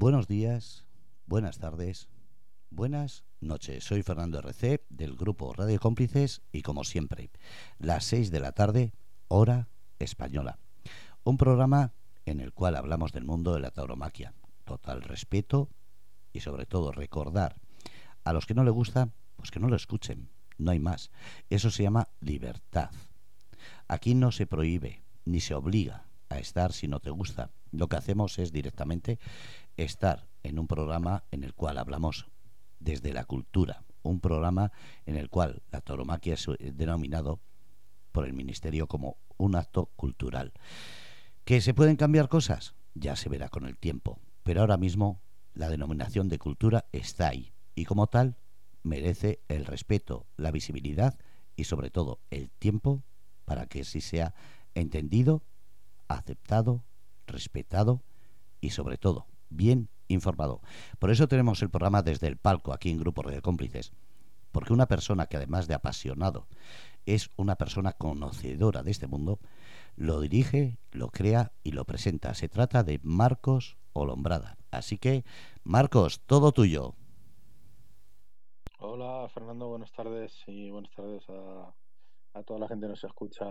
Buenos días, buenas tardes, buenas noches. Soy Fernando RC del grupo Radio Cómplices y como siempre, las 6 de la tarde, hora española. Un programa en el cual hablamos del mundo de la tauromaquia. Total respeto y sobre todo recordar a los que no le gusta, pues que no lo escuchen. No hay más. Eso se llama libertad. Aquí no se prohíbe ni se obliga a estar si no te gusta. Lo que hacemos es directamente estar en un programa en el cual hablamos desde la cultura, un programa en el cual la tauromaquia es denominado por el Ministerio como un acto cultural. ¿Que se pueden cambiar cosas? Ya se verá con el tiempo, pero ahora mismo la denominación de cultura está ahí y como tal merece el respeto, la visibilidad y sobre todo el tiempo para que así sea entendido, aceptado, respetado y sobre todo bien informado. Por eso tenemos el programa desde el palco aquí en Grupo de Cómplices. Porque una persona que además de apasionado es una persona conocedora de este mundo, lo dirige, lo crea y lo presenta. Se trata de Marcos Olombrada. Así que, Marcos, todo tuyo. Hola, Fernando, buenas tardes y buenas tardes a, a toda la gente que nos escucha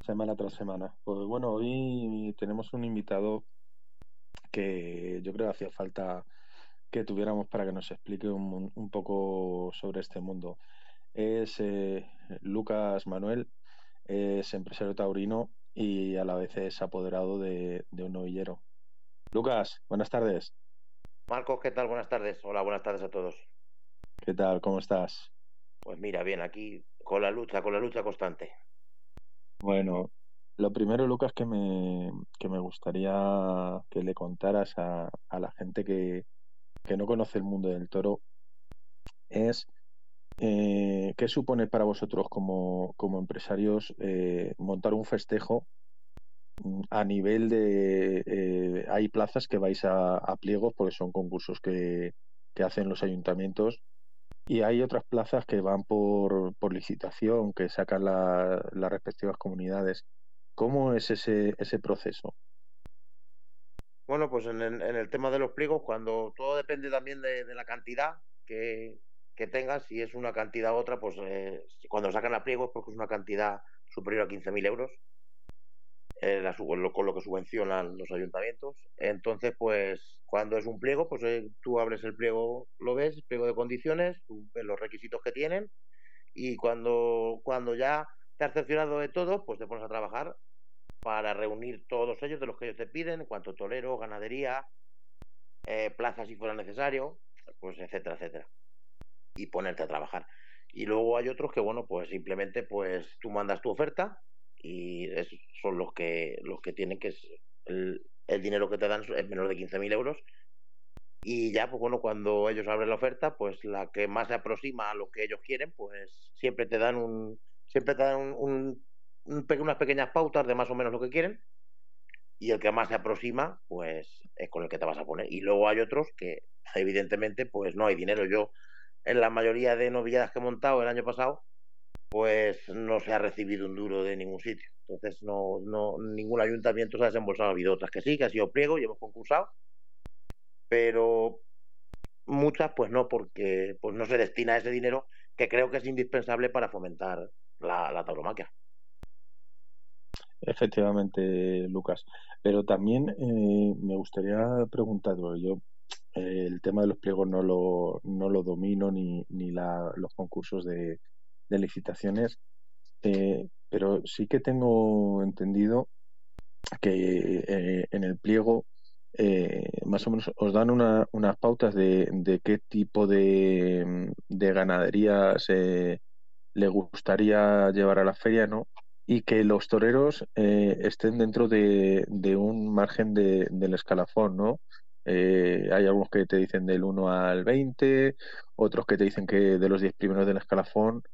semana tras semana. Pues bueno, hoy tenemos un invitado que yo creo que hacía falta que tuviéramos para que nos explique un, un poco sobre este mundo. Es eh, Lucas Manuel, es empresario taurino y a la vez es apoderado de, de un novillero. Lucas, buenas tardes. Marcos, ¿qué tal? Buenas tardes. Hola, buenas tardes a todos. ¿Qué tal? ¿Cómo estás? Pues mira, bien, aquí con la lucha, con la lucha constante. Bueno, lo primero, Lucas, que me, que me gustaría que le contaras a, a la gente que, que, no conoce el mundo del toro es eh, qué supone para vosotros como, como empresarios eh, montar un festejo mm, a nivel de... Eh, hay plazas que vais a, pliegos porque son concursos que, que hacen los ayuntamientos y hay otras plazas que van por, por licitación, que sacan la, las respectivas comunidades. ¿Cómo es ese, ese proceso? Bueno, pues en el, tema de los pliegos, cuando todo depende también de, la cantidad que, tengas, si es una cantidad u otra, pues eh, cuando sacan a pliegos, porque es una cantidad superior a 15.000 euros, eh, con lo que subvencionan los ayuntamientos. Entonces, pues cuando es un pliego, pues eh, tú abres el pliego, lo ves, pliego de condiciones, los requisitos que tienen y cuando, cuando ya te has cerciorado de todo, pues te pones a trabajar para reunir todos ellos de los que ellos te piden, en cuanto tolero, ganadería, eh, plazas si fuera necesario, pues etcétera, etcétera. Y ponerte a trabajar. Y luego hay otros que, bueno, pues simplemente pues tú mandas tu oferta y esos son los que los que tienen que es el, el dinero que te dan es menor de 15.000 euros y ya pues bueno cuando ellos abren la oferta pues la que más se aproxima a lo que ellos quieren pues siempre te dan un siempre te dan un, un unas pequeñas pautas de más o menos lo que quieren y el que más se aproxima pues es con el que te vas a poner. Y luego hay otros que evidentemente pues no hay dinero. Yo en la mayoría de novilladas que he montado el año pasado pues no se ha recibido un duro de ningún sitio. Entonces no, no ningún ayuntamiento se ha desembolsado. Ha habido otras que sí que ha sido pliego y hemos concursado pero muchas pues no porque pues no se destina ese dinero que creo que es indispensable para fomentar la, la tauromaquia Efectivamente, Lucas. Pero también eh, me gustaría preguntarlo. Yo eh, el tema de los pliegos no lo, no lo domino ni, ni los concursos de, licitaciones, eh, pero sí que tengo entendido que en el pliego más o menos os dan una, unas pautas de, de, qué tipo de, de ganaderías le gustaría llevar a la feria, ¿no? y que los toreros eh, estén dentro de, de un margen de, del escalafón, ¿no? Eh, hay algunos que te dicen del 1 al 20, otros que te dicen que de los 10 primeros del escalafón.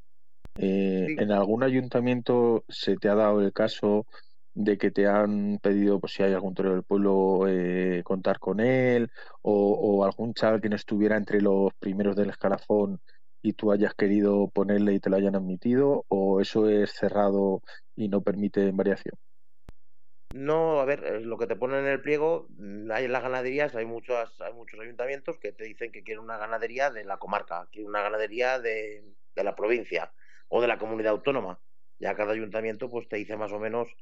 Eh, sí. ¿En algún ayuntamiento se te ha dado el caso de que te han pedido, pues si hay algún torero del pueblo, eh, contar con él, o, o, algún chaval que no estuviera entre los primeros del escalafón y tú hayas querido ponerle y te lo hayan admitido, o eso es cerrado y no permite variación? No, a ver, eh, lo que te ponen en el pliego, mm, hay en las ganaderías, hay muchos, hay muchos ayuntamientos que te dicen que quieren una ganadería de la comarca, quieren una ganadería de, de la provincia o de la comunidad autónoma. Ya cada ayuntamiento pues te dice más o menos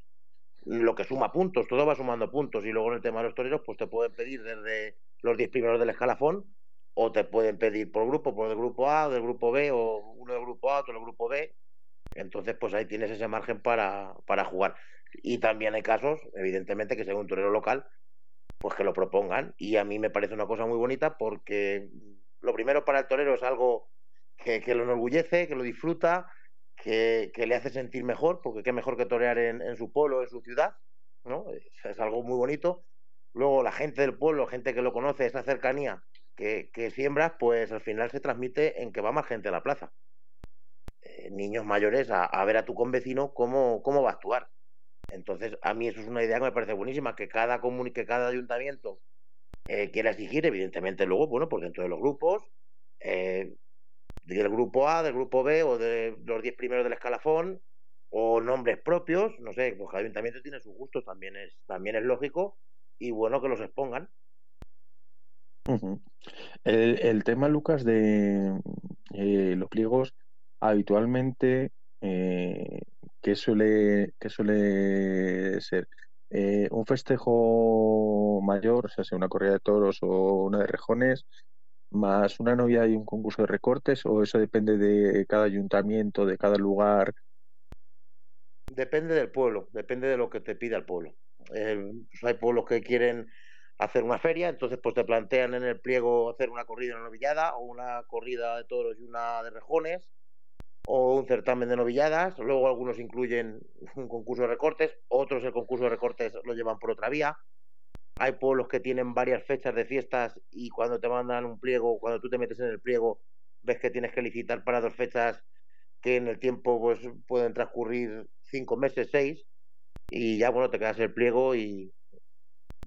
lo que suma puntos, todo va sumando puntos. Y luego en el tema de los toreros, pues te pueden pedir desde los 10 primeros del escalafón o te pueden pedir por grupo, por el grupo A, del grupo B, o uno del grupo A, otro del grupo B. Entonces, pues ahí tienes ese margen para, para jugar. Y también hay casos, evidentemente, que según un torero local, pues que lo propongan. Y a mí me parece una cosa muy bonita porque lo primero para el torero es algo que, lo enorgullece, que lo disfruta, que, le hace sentir mejor, porque qué mejor que torear en, en su pueblo, en su ciudad, ¿no? Es, es, algo muy bonito. Luego la gente del pueblo, gente que lo conoce, esa cercanía que, siembras, pues al final se transmite en que va más gente a la plaza. Eh, niños mayores a, ver a tu convecino cómo, cómo va a actuar. Entonces, a mí eso es una idea que me parece buenísima, que cada común, que cada ayuntamiento eh, quiera exigir, evidentemente luego, bueno, pues dentro de los grupos, eh, del grupo A, del grupo B o de los 10 primeros del escalafón, o nombres propios, no sé, pues cada ayuntamiento tiene sus gustos, también es, también es lógico, y bueno que los expongan. El, tema, Lucas, de eh, los pliegos, habitualmente eh, ¿qué suele, suele ser? Eh, ¿Un festejo mayor, o sea, sea una corrida de toros o una de rejones, más una novia y un concurso de recortes, o eso depende de cada ayuntamiento, de cada lugar? Depende del pueblo, depende de lo que te pida el pueblo. Eh, pues hay pueblos que quieren hacer una feria, entonces pues te plantean en el pliego hacer una corrida una novillada o una corrida de toros y una de rejones o un certamen de novilladas, luego algunos incluyen un concurso de recortes, otros el concurso de recortes lo llevan por otra vía. Hay pueblos que tienen varias fechas de fiestas y cuando te mandan un pliego, cuando tú te metes en el pliego, ves que tienes que licitar para dos fechas que en el tiempo pues pueden transcurrir cinco meses, seis, y ya bueno, te quedas el pliego y,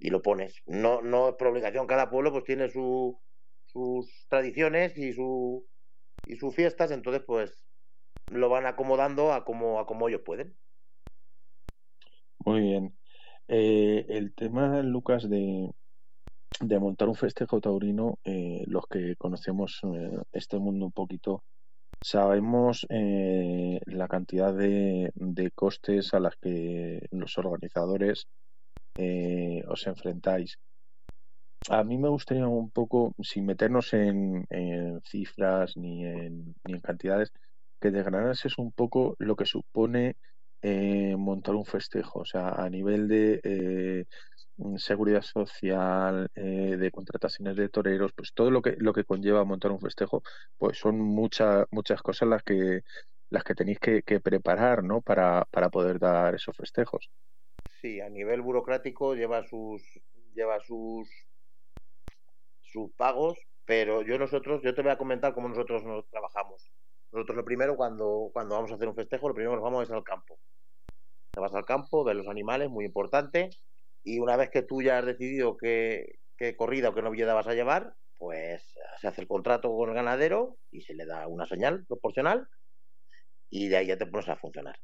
y lo pones. No, no por obligación, cada pueblo pues tiene su, sus tradiciones y su y sus fiestas, entonces pues lo van acomodando a como, a como ellos pueden. Muy bien. Eh, el tema, Lucas, de, de montar un festejo taurino, eh, los que conocemos eh, este mundo un poquito, sabemos eh, la cantidad de, de, costes a las que los organizadores eh, os enfrentáis. A mí me gustaría un poco, sin meternos en, cifras ni en, ni en cantidades, que desgranases un poco lo que supone eh, montar un festejo, o sea, a nivel de eh, seguridad social, eh, de contrataciones de toreros, pues todo lo que lo que conlleva montar un festejo, pues son muchas muchas cosas las que las que tenéis que, preparar, ¿no? Para poder dar esos festejos. Sí, a nivel burocrático lleva sus lleva sus sus pagos, pero yo nosotros, yo te voy a comentar cómo nosotros nos trabajamos. Nosotros lo primero, cuando, cuando vamos a hacer un festejo, lo primero nos vamos es al campo. Te vas al campo, ves los animales, muy importante, y una vez que tú ya has decidido qué, qué corrida o qué novillada vas a llevar, pues se hace el contrato con el ganadero y se le da una señal proporcional y de ahí ya te pones a funcionar.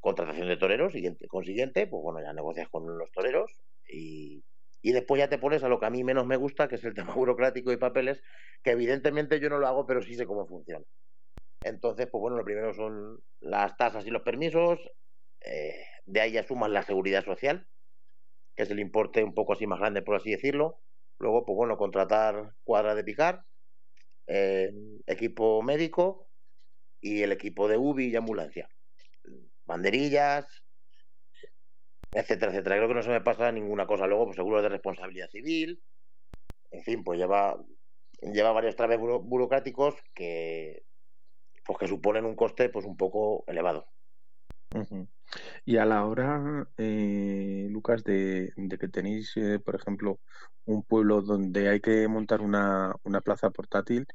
Contratación de toreros, siguiente, consiguiente, pues bueno, ya negocias con los toreros y, y después ya te pones a lo que a mí menos me gusta, que es el tema burocrático y papeles, que evidentemente yo no lo hago, pero sí sé cómo funciona. Entonces, pues bueno, lo primero son las tasas y los permisos, eh, de ahí ya sumas la seguridad social, que es el importe un poco así más grande, por así decirlo. Luego, pues bueno, contratar cuadra de picar, eh, equipo médico y el equipo de UBI y ambulancia. Banderillas, etcétera, etcétera. Creo que no se me pasa ninguna cosa. Luego, pues seguro de responsabilidad civil. En fin, pues lleva, lleva varios traves buro burocráticos que pues que suponen un coste pues un poco elevado. Y a la hora, eh, Lucas, de, de, que tenéis, eh, por ejemplo, un pueblo donde hay que montar una, una plaza portátil,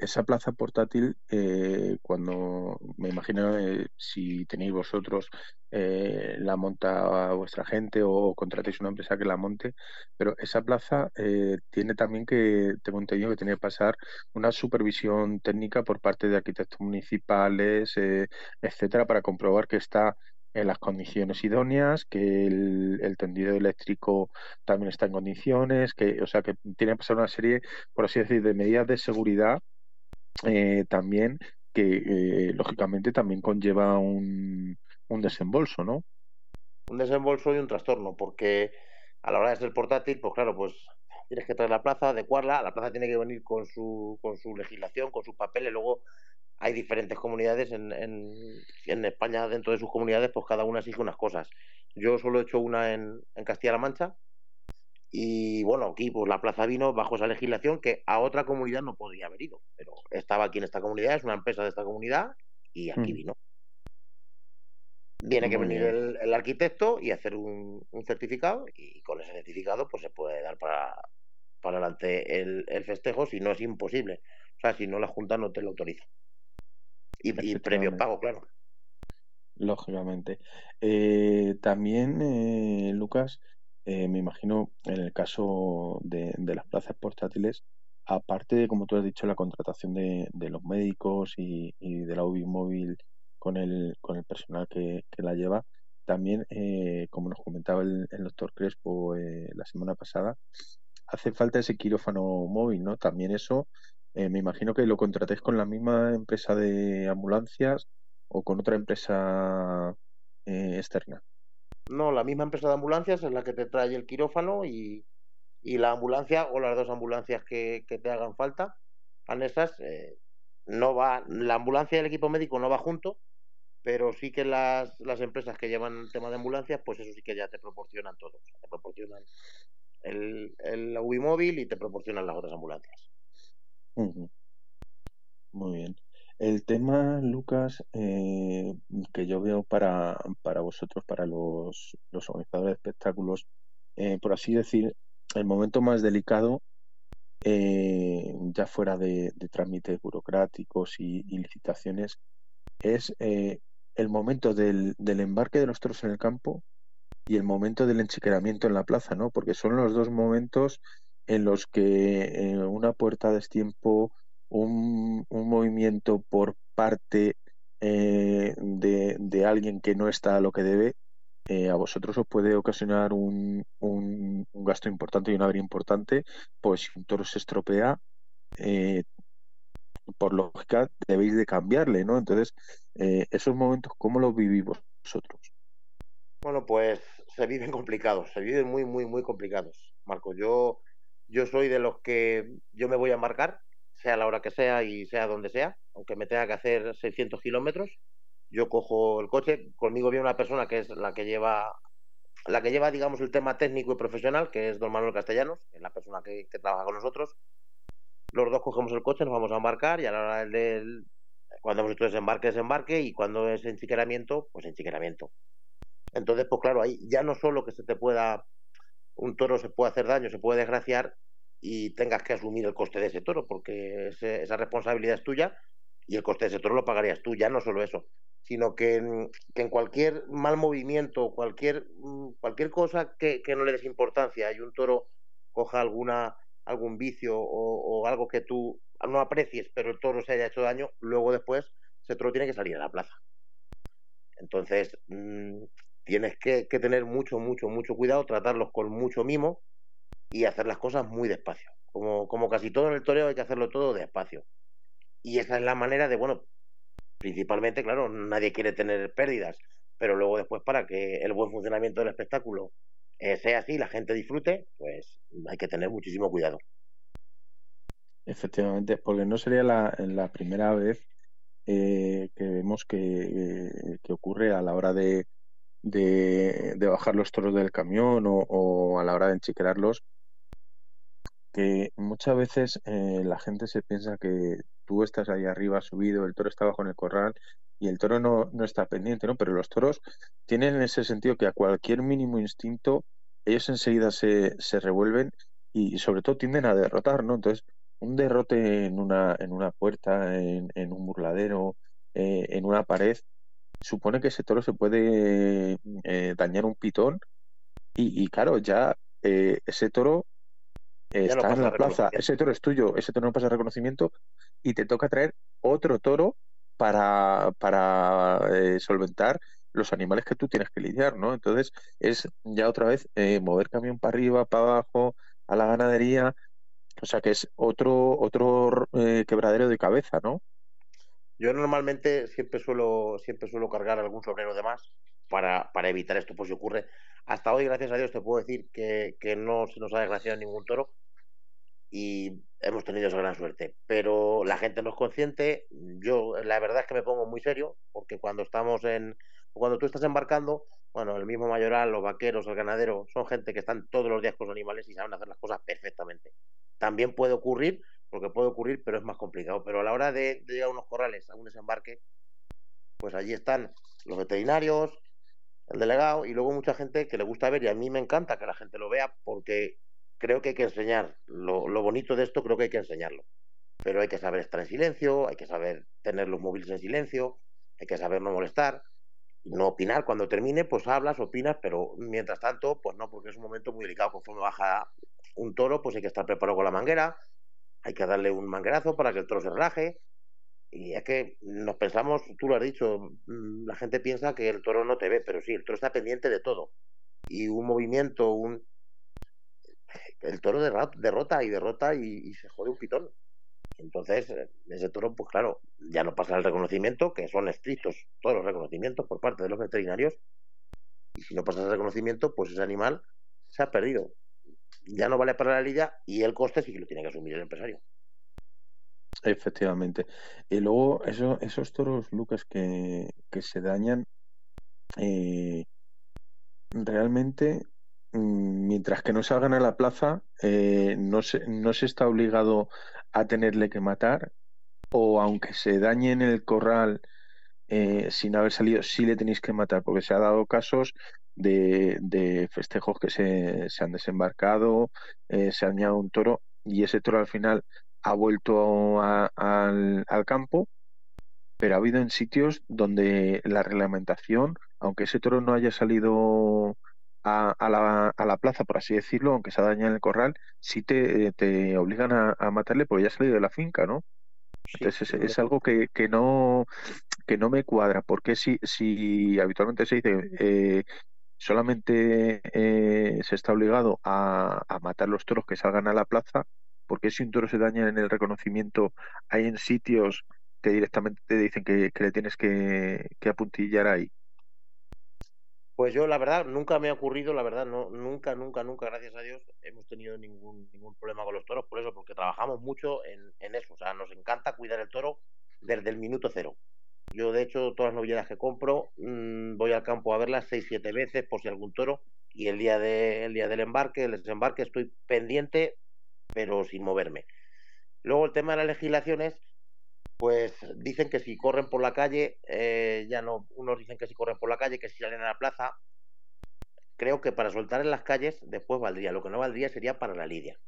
esa plaza portátil, eh, cuando me imagino eh, si tenéis vosotros, eh, la monta vuestra gente o contratéis una empresa que la monte, pero esa plaza eh, tiene también que, tengo entendido que tiene que pasar una supervisión técnica por parte de arquitectos municipales, eh, etcétera, para comprobar que está en las condiciones idóneas, que el, tendido eléctrico también está en condiciones, que, o sea, que tiene que pasar una serie, por así decir, de medidas de seguridad eh, también que eh, lógicamente también conlleva un, un desembolso, ¿no? Un desembolso y un trastorno, porque a la hora de ser portátil, pues claro, pues tienes que traer la plaza, adecuarla, la plaza tiene que venir con su, con su legislación, con sus papeles, luego hay diferentes comunidades en, en, España, dentro de sus comunidades, pues cada una exige unas cosas. Yo solo he hecho una en, en Castilla-La Mancha y bueno, aquí pues la plaza vino bajo esa legislación que a otra comunidad no podría haber ido, pero estaba aquí en esta comunidad, es una empresa de esta comunidad y aquí mm. vino. Tiene que venir el, arquitecto y hacer un, certificado y con ese certificado pues se puede dar para, para adelante el, festejo si no es imposible. O sea, si no la Junta no te lo autoriza. Y, y previo pago, claro. Lógicamente. Eh, también, eh, Lucas, eh, me imagino en el caso de, las plazas portátiles, aparte de, como tú has dicho, la contratación de, los médicos y, de la UBI móvil con el, con el personal que, la lleva, también, eh, como nos comentaba el, doctor Crespo eh, la semana pasada, hace falta ese quirófano móvil, ¿no? También eso, me imagino que lo contratéis con la misma empresa de ambulancias o con otra empresa externa. No, la misma empresa de ambulancias es la que te trae el quirófano y, la ambulancia o las dos ambulancias que, te hagan falta, anexas, eh, no va, la ambulancia y el equipo médico no va junto, pero sí que las, las empresas que llevan el tema de ambulancias, pues eso sí que ya te proporcionan todo. te proporcionan el, el y te proporcionan las otras ambulancias. Muy bien. El tema, Lucas, eh, que yo veo para, para vosotros, para los, los organizadores de espectáculos, eh, por así decir, el momento más delicado, eh, ya fuera de, trámites burocráticos y, licitaciones, es el momento del, del, embarque de los toros en el campo y el momento del enchiqueramiento en la plaza, ¿no? Porque son los dos momentos en los que una puerta de tiempo un, movimiento por parte eh, de, alguien que no está a lo que debe, eh, a vosotros os puede ocasionar un, un, gasto importante y una avería importante, pues si un toro se estropea, eh, por lógica debéis de cambiarle, ¿no? Entonces, esos momentos, ¿cómo los vivís vosotros? Bueno, pues se viven complicados, se viven muy, muy, muy complicados, Marco. Yo, yo soy de los que yo me voy a marcar sea la hora que sea y sea donde sea, aunque me tenga que hacer 600 kilómetros, yo cojo el coche, conmigo viene una persona que es la que lleva, la que lleva, digamos, el tema técnico y profesional, que es don Manuel Castellanos, que es la persona que, trabaja con nosotros. Los dos cogemos el coche, nos vamos a embarcar y a la hora del, cuando hemos hecho desembarque, desembarque y cuando es enchiqueramiento, pues enchiqueramiento. Entonces, pues claro, ahí ya no solo que se te pueda, un toro se puede hacer daño, se puede desgraciar, y tengas que asumir el coste de ese toro, porque esa responsabilidad es tuya y el coste de ese toro lo pagarías tú, ya no solo eso, sino que en, que en cualquier mal movimiento, cualquier, mm, cualquier cosa que, no le des importancia y un toro coja alguna algún vicio o, algo que tú no aprecies, pero el toro se haya hecho daño, luego después ese toro tiene que salir a la plaza. Entonces, mm, tienes que, tener mucho, mucho, mucho cuidado, tratarlos con mucho mimo y hacer las cosas muy despacio. Como, como casi todo en el toreo hay que hacerlo todo despacio. Y esa es la manera de, bueno, principalmente, claro, nadie quiere tener pérdidas, pero luego después para que el buen funcionamiento del espectáculo eh, sea así, la gente disfrute, pues hay que tener muchísimo cuidado. Efectivamente, porque no sería la, primera vez eh, que vemos que, que, ocurre a la hora de, de, bajar los toros del camión o, o, a la hora de enchiquerarlos, que muchas veces eh, la gente se piensa que tú estás ahí arriba subido, el toro está bajo en el corral y el toro no, no está pendiente, ¿no? Pero los toros tienen ese sentido que a cualquier mínimo instinto ellos enseguida se, se revuelven y sobre todo tienden a derrotar, ¿no? Entonces, un derrote en una, en una puerta, en, un burladero, eh, en una pared, supone que ese toro se puede eh, dañar un pitón y, y claro, ya ese toro está en la plaza, ese toro es tuyo, ese toro no pasa reconocimiento y te toca traer otro toro para, para eh, solventar los animales que tú tienes que lidiar, ¿no? Entonces es ya otra vez eh, mover camión para arriba, para abajo, a la ganadería, o sea que es otro, otro eh, quebradero de cabeza, ¿no? Yo normalmente siempre suelo, siempre suelo cargar algún sobrero de más para, evitar esto, pues si ocurre. Hasta hoy, gracias a Dios, te puedo decir que, no se nos ha desgraciado ningún toro y hemos tenido esa gran suerte. Pero la gente no es consciente. Yo, la verdad es que me pongo muy serio, porque cuando estamos en. Cuando tú estás embarcando, bueno, el mismo mayoral, los vaqueros, el ganadero, son gente que están todos los días con los animales y saben hacer las cosas perfectamente. También puede ocurrir, porque puede ocurrir, pero es más complicado. Pero a la hora de, de llegar a unos corrales, a un desembarque, pues allí están los veterinarios, el delegado y luego mucha gente que le gusta ver y a mí me encanta que la gente lo vea porque creo que hay que enseñar. Lo, bonito de esto creo que hay que enseñarlo. Pero hay que saber estar en silencio, hay que saber tener los móviles en silencio, hay que saber no molestar, no opinar. Cuando termine, pues hablas, opinas, pero mientras tanto, pues no, porque es un momento muy delicado. Conforme baja un toro, pues hay que estar preparado con la manguera, hay que darle un manguerazo para que el toro se relaje. Y es que nos pensamos, tú lo has dicho, mm, la gente piensa que el toro no te ve, pero sí, el toro está pendiente de todo. Y un movimiento, un, el toro derrota y derrota y, se jode un pitón. Entonces, eh, ese toro, pues claro, ya no pasa el reconocimiento, que son estrictos todos los reconocimientos por parte de los veterinarios. Y si no pasa el reconocimiento, pues ese animal se ha perdido. Ya no vale para la liga y el coste sí que lo tiene que asumir el empresario. Efectivamente. Y luego eso, esos toros, Lucas, que, que se dañan, eh, realmente Mm, mientras que no salgan a la plaza, eh, no, se, no se está obligado a tenerle que matar, o aunque se dañe en el corral eh, sin haber salido, sí le tenéis que matar, porque se ha dado casos de, de festejos que se, se han desembarcado, eh, se ha dañado un toro y ese toro al final ha vuelto al, al campo, pero ha habido en sitios donde la reglamentación, aunque ese toro no haya salido a, la, a, la, plaza, por así decirlo, aunque se ha dañado el corral, sí te, te obligan a, matarle porque ya ha salido de la finca, ¿no? Entonces es, algo que, que, no que no me cuadra, porque si, si habitualmente se dice eh, solamente eh, se está obligado a, a, matar los toros que salgan a la plaza, porque si un toro se daña en el reconocimiento, hay en sitios que directamente te dicen que, le tienes que, apuntillar ahí. Pues yo, la verdad, nunca me ha ocurrido, la verdad, no, nunca, nunca, nunca, gracias a Dios, hemos tenido ningún, ningún problema con los toros, por eso, porque trabajamos mucho en, eso, o sea, nos encanta cuidar el toro desde el minuto cero. Yo, de hecho, todas las novedades que compro, mmm, voy al campo a verlas seis, siete veces por si algún toro, y el día, de, el día del embarque, el desembarque, estoy pendiente, pero sin moverme. Luego, el tema de las legislaciones, pues dicen que si corren por la calle, eh, ya no, unos dicen que si corren por la calle, que si salen a la plaza, creo que para soltar en las calles después valdría, lo que no valdría sería para la lidia.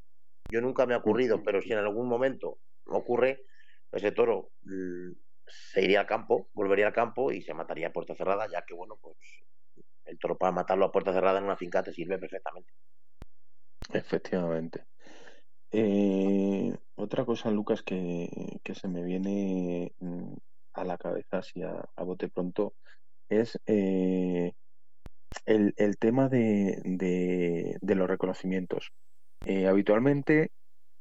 Yo nunca me ha ocurrido, pero si en algún momento ocurre, ese toro mm, se iría al campo, volvería al campo y se mataría a puerta cerrada, ya que bueno, pues el toro para matarlo a puerta cerrada en una finca te sirve perfectamente. Efectivamente. Eh, otra cosa, Lucas, que, se me viene mm, a la cabeza así a, bote pronto es eh, el, el, tema de, de, los reconocimientos. Eh, habitualmente,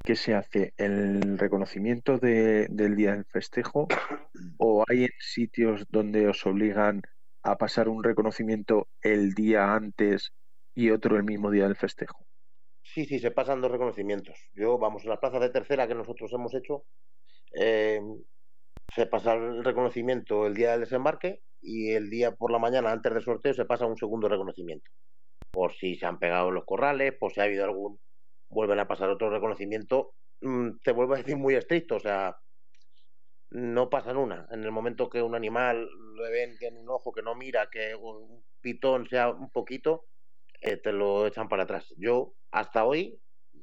¿qué se hace? ¿El reconocimiento del día del festejo? ¿O hay sitios donde os obligan a pasar un reconocimiento el día antes y otro el mismo día del festejo? Sí, sí, se pasan dos reconocimientos. Yo, vamos, en la plaza de tercera que nosotros hemos hecho, eh, se pasa el reconocimiento el día del desembarque y el día por la mañana, antes del sorteo, se pasa un segundo reconocimiento. Por si se han pegado los corrales, por si ha habido algún, vuelven a pasar otro reconocimiento. Mm, te vuelvo a decir muy estricto, o sea, no pasan una. En el momento que un animal le ven en un ojo que no mira, que un pitón sea un poquito, te lo echan para atrás. Yo, hasta hoy,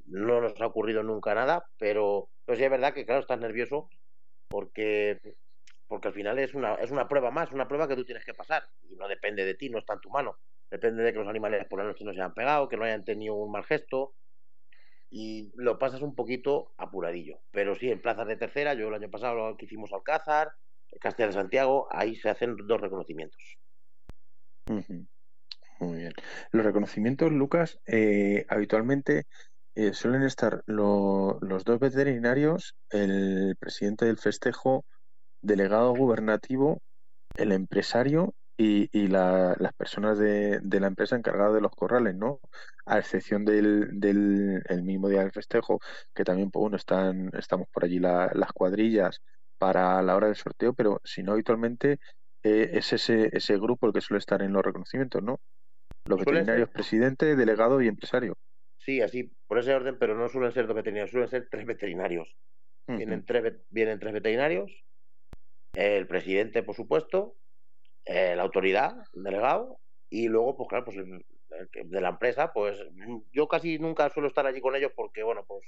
no nos ha ocurrido nunca nada, pero, sí es verdad que, claro, estás nervioso porque, porque al final es una, es una prueba más, una prueba que tú tienes que pasar y no depende de ti, no está en tu mano. Depende de que los animales por la noche no se hayan pegado, que no hayan tenido un mal gesto y lo pasas un poquito apuradillo. Pero sí, en plazas de tercera, yo el año pasado lo que hicimos Alcázar, Castilla de Santiago, ahí se hacen dos reconocimientos. Muy bien. Los reconocimientos, Lucas, eh, habitualmente eh, suelen estar los dos veterinarios, el presidente del festejo, delegado gubernativo, el empresario y, y las personas de, de, la empresa encargadas de los corrales, ¿no? A excepción del, del el mismo día del festejo, que también, pues, bueno, están, estamos por allí las cuadrillas para la hora del sorteo, pero si no, habitualmente eh, es ese, ese grupo el que suele estar en los reconocimientos, ¿no? Los veterinarios, presidente, delegado y empresario. Sí, así, por ese orden, pero no suelen ser dos veterinarios, suelen ser tres veterinarios. vienen, tres, vienen tres veterinarios, el presidente, por supuesto, eh, la autoridad, el delegado, y luego, pues claro, pues el, de la empresa, pues yo casi nunca suelo estar allí con ellos porque, bueno, pues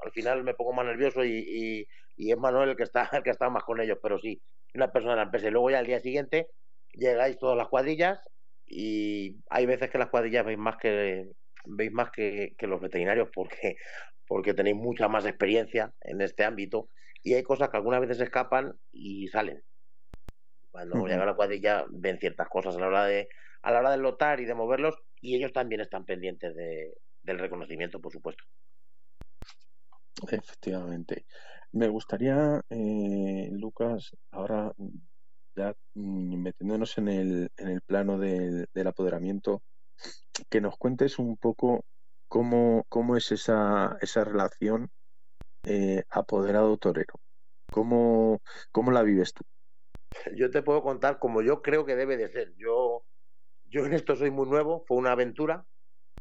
al final me pongo más nervioso y, y, es Manuel el que está el que está más con ellos, pero sí, una persona de la empresa. Y luego ya al día siguiente llegáis todas las cuadrillas y hay veces que las cuadrillas veis más que veis más que, que los veterinarios porque porque tenéis mucha más experiencia en este ámbito y hay cosas que algunas veces escapan y salen. Cuando llega la cuadrilla ven ciertas cosas a la hora de a la hora de lotar y de moverlos y ellos también están pendientes de, del reconocimiento, por supuesto. Efectivamente. Me gustaría, eh, Lucas, ahora mm, metiéndonos en el, en el plano del, apoderamiento, que nos cuentes un poco cómo, cómo es esa, esa relación eh, apoderado torero. ¿Cómo, ¿Cómo la vives tú? Yo te puedo contar como yo creo que debe de ser. Yo, yo en esto soy muy nuevo, fue una aventura,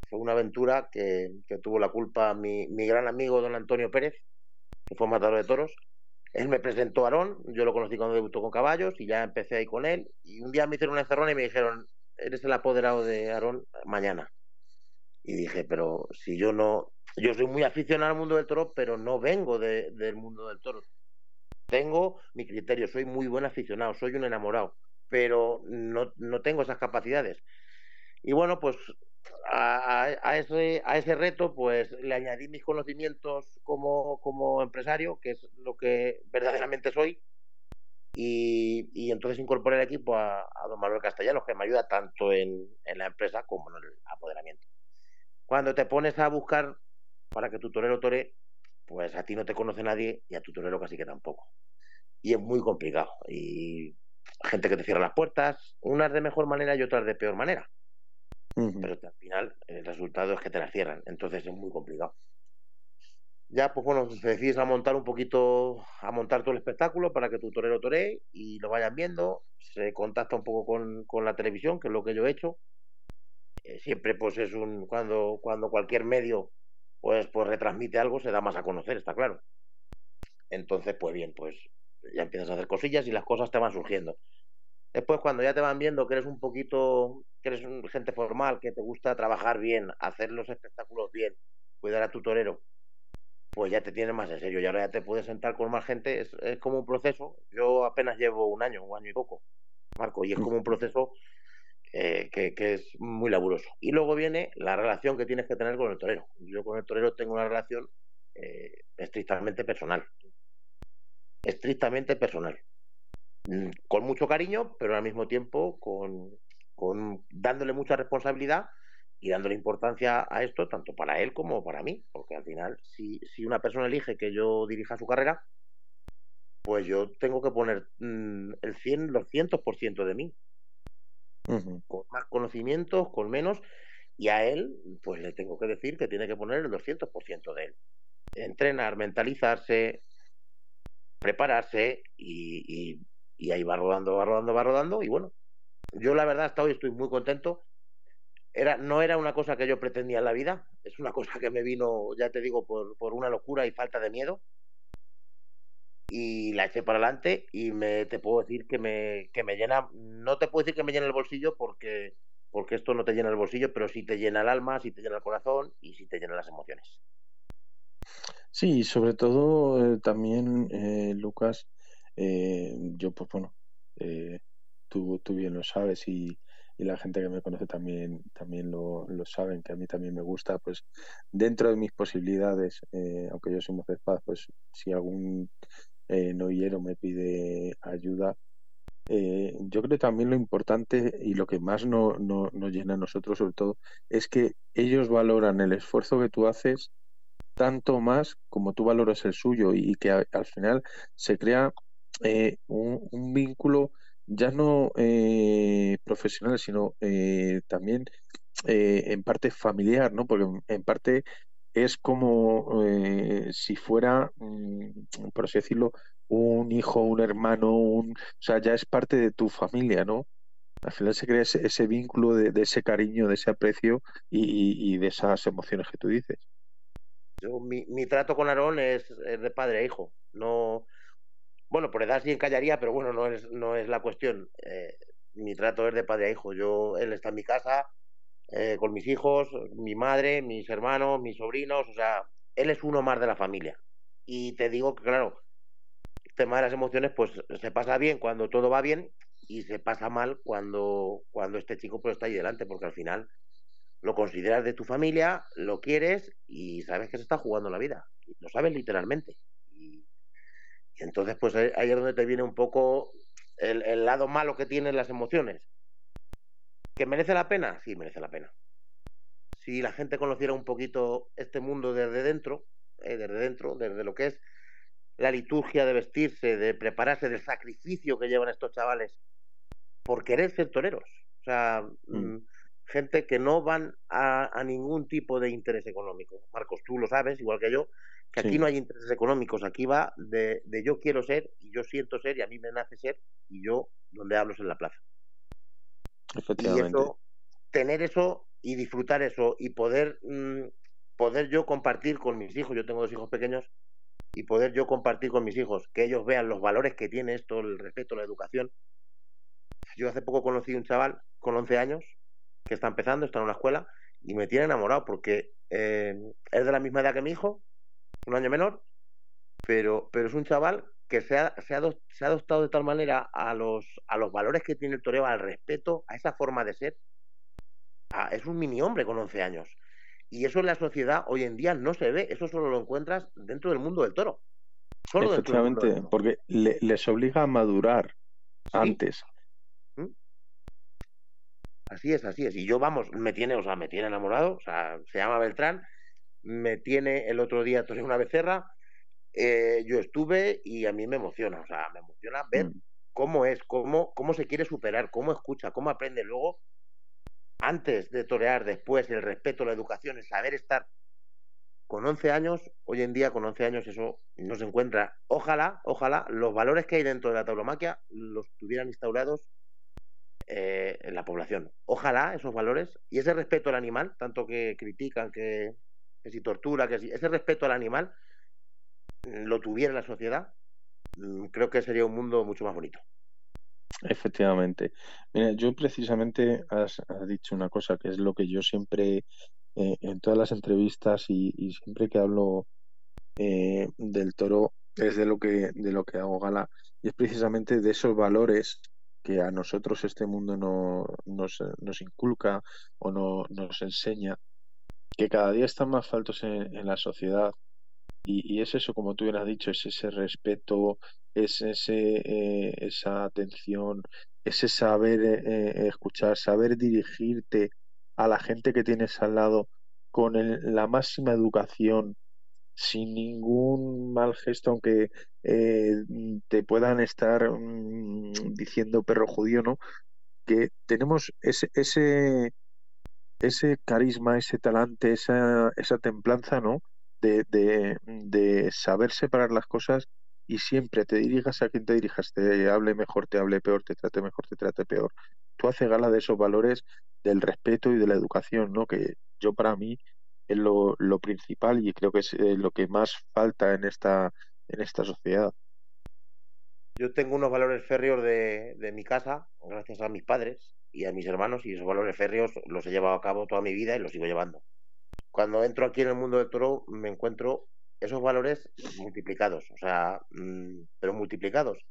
fue una aventura que, que tuvo la culpa mi, mi, gran amigo don Antonio Pérez, que fue matador de toros. Él me presentó a Aarón, yo lo conocí cuando debutó con caballos y ya empecé ahí con él. Y un día me hicieron una encerrona y me dijeron, eres el apoderado de Aarón mañana. Y dije, pero si yo no, yo soy muy aficionado al mundo del toro, pero no vengo de, del mundo del toro. Tengo mi criterio, soy muy buen aficionado, soy un enamorado, pero no, no tengo esas capacidades. Y bueno, pues a, ese, reto pues le añadí mis conocimientos como, empresario, que es lo que verdaderamente soy, y, entonces incorporé al equipo a, a, don Manuel Castellanos, que me ayuda tanto en, en, la empresa como en el apoderamiento. Cuando te pones a buscar para que tu torero tore, pues a ti no te conoce nadie y a tu torero casi que tampoco. Y es muy complicado. Y gente que te cierra las puertas, unas de mejor manera y otras de peor manera. Pero al final el resultado es que te las cierran. Entonces es muy complicado ya pues bueno, decides a montar un poquito, a montar todo el espectáculo para que tu torero toree y lo vayan viendo, se contacta un poco con, con la televisión, que es lo que yo he hecho. Eh, siempre pues es un, cuando, cuando cualquier medio pues, pues retransmite algo, se da más a conocer, está claro. Entonces, pues bien, pues ya empiezas a hacer cosillas y las cosas te van surgiendo. Después, cuando ya te van viendo que eres un poquito, que eres un, gente formal, que te gusta trabajar bien, hacer los espectáculos bien, cuidar a tu torero, pues ya te tienes más en serio y ahora ya te puedes sentar con más gente. Es, es, como un proceso. Yo apenas llevo un año, un año y poco, Marco, y es como un proceso eh, que, que, es muy laburoso. Y luego viene la relación que tienes que tener con el torero. Yo con el torero tengo una relación eh, estrictamente personal. Estrictamente personal. Mm, con mucho cariño, pero al mismo tiempo con, con dándole mucha responsabilidad y dándole importancia a esto tanto para él como para mí, porque al final si, si una persona elige que yo dirija su carrera, pues yo tengo que poner mmm, el 100, los cientos por ciento de mí, uh -huh. con más conocimientos, con menos, y a él pues le tengo que decir que tiene que poner el 200% de él. Entrenar, mentalizarse, prepararse y, y, y ahí va rodando, va rodando, va rodando y bueno, yo la verdad hasta hoy estoy muy contento era, no era una cosa que yo pretendía en la vida, es una cosa que me vino, ya te digo, por, por una locura y falta de miedo. Y la eché para adelante y me, te puedo decir que me, que me llena, no te puedo decir que me llena el bolsillo porque, porque esto no te llena el bolsillo, pero sí te llena el alma, sí te llena el corazón y sí te llena las emociones. Sí, sobre todo eh, también, eh, Lucas, eh, yo pues bueno, eh, tú, tú bien lo sabes y, y la gente que me conoce también, también lo, lo, saben, que a mí también me gusta, pues dentro de mis posibilidades, eh, aunque yo soy de paz, pues si algún eh, noviero me pide ayuda, eh, yo creo también lo importante y lo que más no, no, nos llena a nosotros sobre todo es que ellos valoran el esfuerzo que tú haces tanto más como tú valoras el suyo y, que al final se crea eh, un, vínculo ya no eh, profesional sino también en parte familiar, ¿no? Porque en parte es como si fuera, mm, por así decirlo, un hijo, un hermano, un, o sea, ya es parte de tu familia, ¿no? Al final se crea ese, vínculo de, ese cariño, de ese aprecio y, de esas emociones que tú dices. Yo, mi, mi trato con Aarón es, de padre a hijo. No, bueno, por edad sí encallaría, pero bueno, no es, no es la cuestión. Eh, mi trato es de padre a hijo. Yo, él está en mi casa eh, con mis hijos, mi madre, mis hermanos, mis sobrinos, o sea, él es uno más de la familia. Y te digo que, claro, tema de las emociones, pues se pasa bien cuando todo va bien y se pasa mal cuando, cuando este chico pues está ahí delante, porque al final lo consideras de tu familia, lo quieres y sabes que se está jugando la vida. lo sabes literalmente. Y, entonces, pues ahí es donde te viene un poco el, el, lado malo que tienen las emociones. ¿Que merece la pena? Sí, merece la pena. Si la gente conociera un poquito este mundo desde dentro, eh, desde dentro, desde lo que es la liturgia de vestirse, de prepararse, del sacrificio que llevan estos chavales por querer ser toreros. O sea, mm. Mm, gente que no van a, ningún tipo de interés económico. Marcos, tú lo sabes, igual que yo, que aquí no hay intereses económicos, aquí va de, yo quiero ser y yo siento ser y a mí me nace ser y yo donde hablo es en la plaza. Efectivamente. Y tener eso y disfrutar eso y poder, mm, poder yo compartir con mis hijos, yo tengo dos hijos pequeños, y poder yo compartir con mis hijos, que ellos vean los valores que tiene esto, el respeto, la educación. Yo hace poco conocí a un chaval con 11 años que está empezando, está en una escuela y me tiene enamorado porque eh, es de la misma edad que mi hijo, un año menor, pero, pero es un chaval que se ha, se, ha, se ha adoptado de tal manera a los, a los valores que tiene el toreo, al respeto, a esa forma de ser. es un mini hombre con 11 años. Y eso en la sociedad hoy en día no se ve, eso solo lo encuentras dentro del mundo del toro. Solo Efectivamente, porque les obliga a madurar antes. ¿Mm? Así es, así es. Y yo, vamos, me tiene, o sea, me tiene enamorado, o sea, se llama Beltrán, me tiene el otro día toré una becerra, eh, yo estuve y a mí me emociona, o sea, me emociona ver mm. cómo es, cómo, cómo se quiere superar, cómo escucha, cómo aprende. Luego, antes de torear, después, el respeto, la educación, el saber estar con 11 años, hoy en día con 11 años eso no se encuentra. Ojalá, ojalá los valores que hay dentro de la tauromaquia los tuvieran instaurados eh, en la población. Ojalá esos valores y ese respeto al animal, tanto que critican que, si tortura, que si ese respeto al animal lo tuviera la sociedad, mm, creo que sería un mundo mucho más bonito. Efectivamente. Mira, yo precisamente has, dicho una cosa que es lo que yo siempre, eh, en todas las entrevistas y, siempre que hablo eh, del toro, es de lo que, de lo que hago gala, y es precisamente de esos valores que a nosotros este mundo no, nos, nos inculca o no, nos enseña, que cada día están más faltos en, la sociedad. Y, es eso, como tú bien has dicho, es ese respeto, es ese, eh, esa atención, ese saber eh, eh, escuchar, saber dirigirte a la gente que tienes al lado con la máxima educación, sin ningún mal gesto, aunque te puedan estar mm, diciendo perro judío, ¿no? Que tenemos ese, ese, ese carisma, ese talante, esa, esa templanza, ¿no? De, de, de saber separar las cosas y siempre te dirijas a quien te dirijas, te hable mejor, te hable peor, te trate mejor, te trate peor. Tú haces gala de esos valores del respeto y de la educación, ¿no? Que yo para mí es lo, principal y creo que es eh, lo que más falta en esta, en esta sociedad. Yo tengo unos valores férreos de, de mi casa, gracias a mis padres y a mis hermanos, y esos valores férreos los he llevado a cabo toda mi vida y los sigo llevando. Cuando entro aquí en el mundo del toro me encuentro esos valores multiplicados, o sea, mm, pero multiplicados.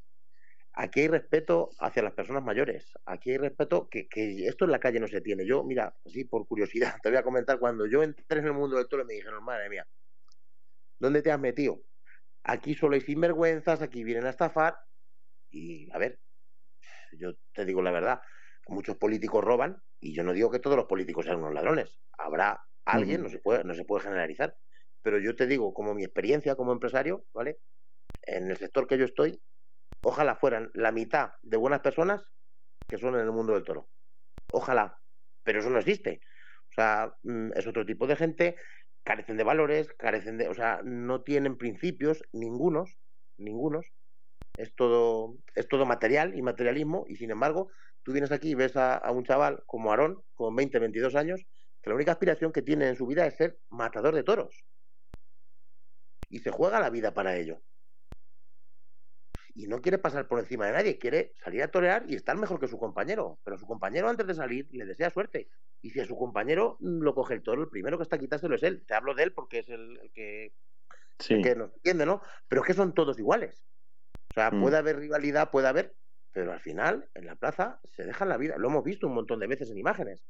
Aquí hay respeto hacia las personas mayores, aquí hay respeto que, esto en la calle no se tiene. Yo, mira, así por curiosidad, te voy a comentar, cuando yo entré en el mundo del toro me dijeron, madre mía, ¿dónde te has metido? Aquí solo hay sinvergüenzas, aquí vienen a estafar y, a ver, yo te digo la verdad, muchos políticos roban y yo no digo que todos los políticos sean unos ladrones. Habrá alguien, no, se puede, no se puede generalizar. Pero yo te digo, como mi experiencia como empresario, ¿vale? En el sector que yo estoy, ojalá fueran la mitad de buenas personas que son en el mundo del toro. Ojalá. Pero eso no existe. O sea, mm, es otro tipo de gente, carecen de valores, carecen de, o sea, no tienen principios, ningunos, ningunos. Es todo, es todo material y materialismo, y sin embargo, tú vienes aquí y ves a, un chaval como Aarón, con 20, 22 años, que la única aspiración que tiene en su vida es ser matador de toros. Y se juega la vida para ello y no quiere pasar por encima de nadie, quiere salir a torear y estar mejor que su compañero. Pero su compañero antes de salir le desea suerte. Y si a su compañero mm, lo coge el toro, el primero que está quitándolo es él. Te hablo de él porque es el, que, que nos entiende, ¿no? Pero es que son todos iguales. O sea, mm. puede haber rivalidad, puede haber, pero al final en la plaza se dejan la vida. Lo hemos visto un montón de veces en imágenes.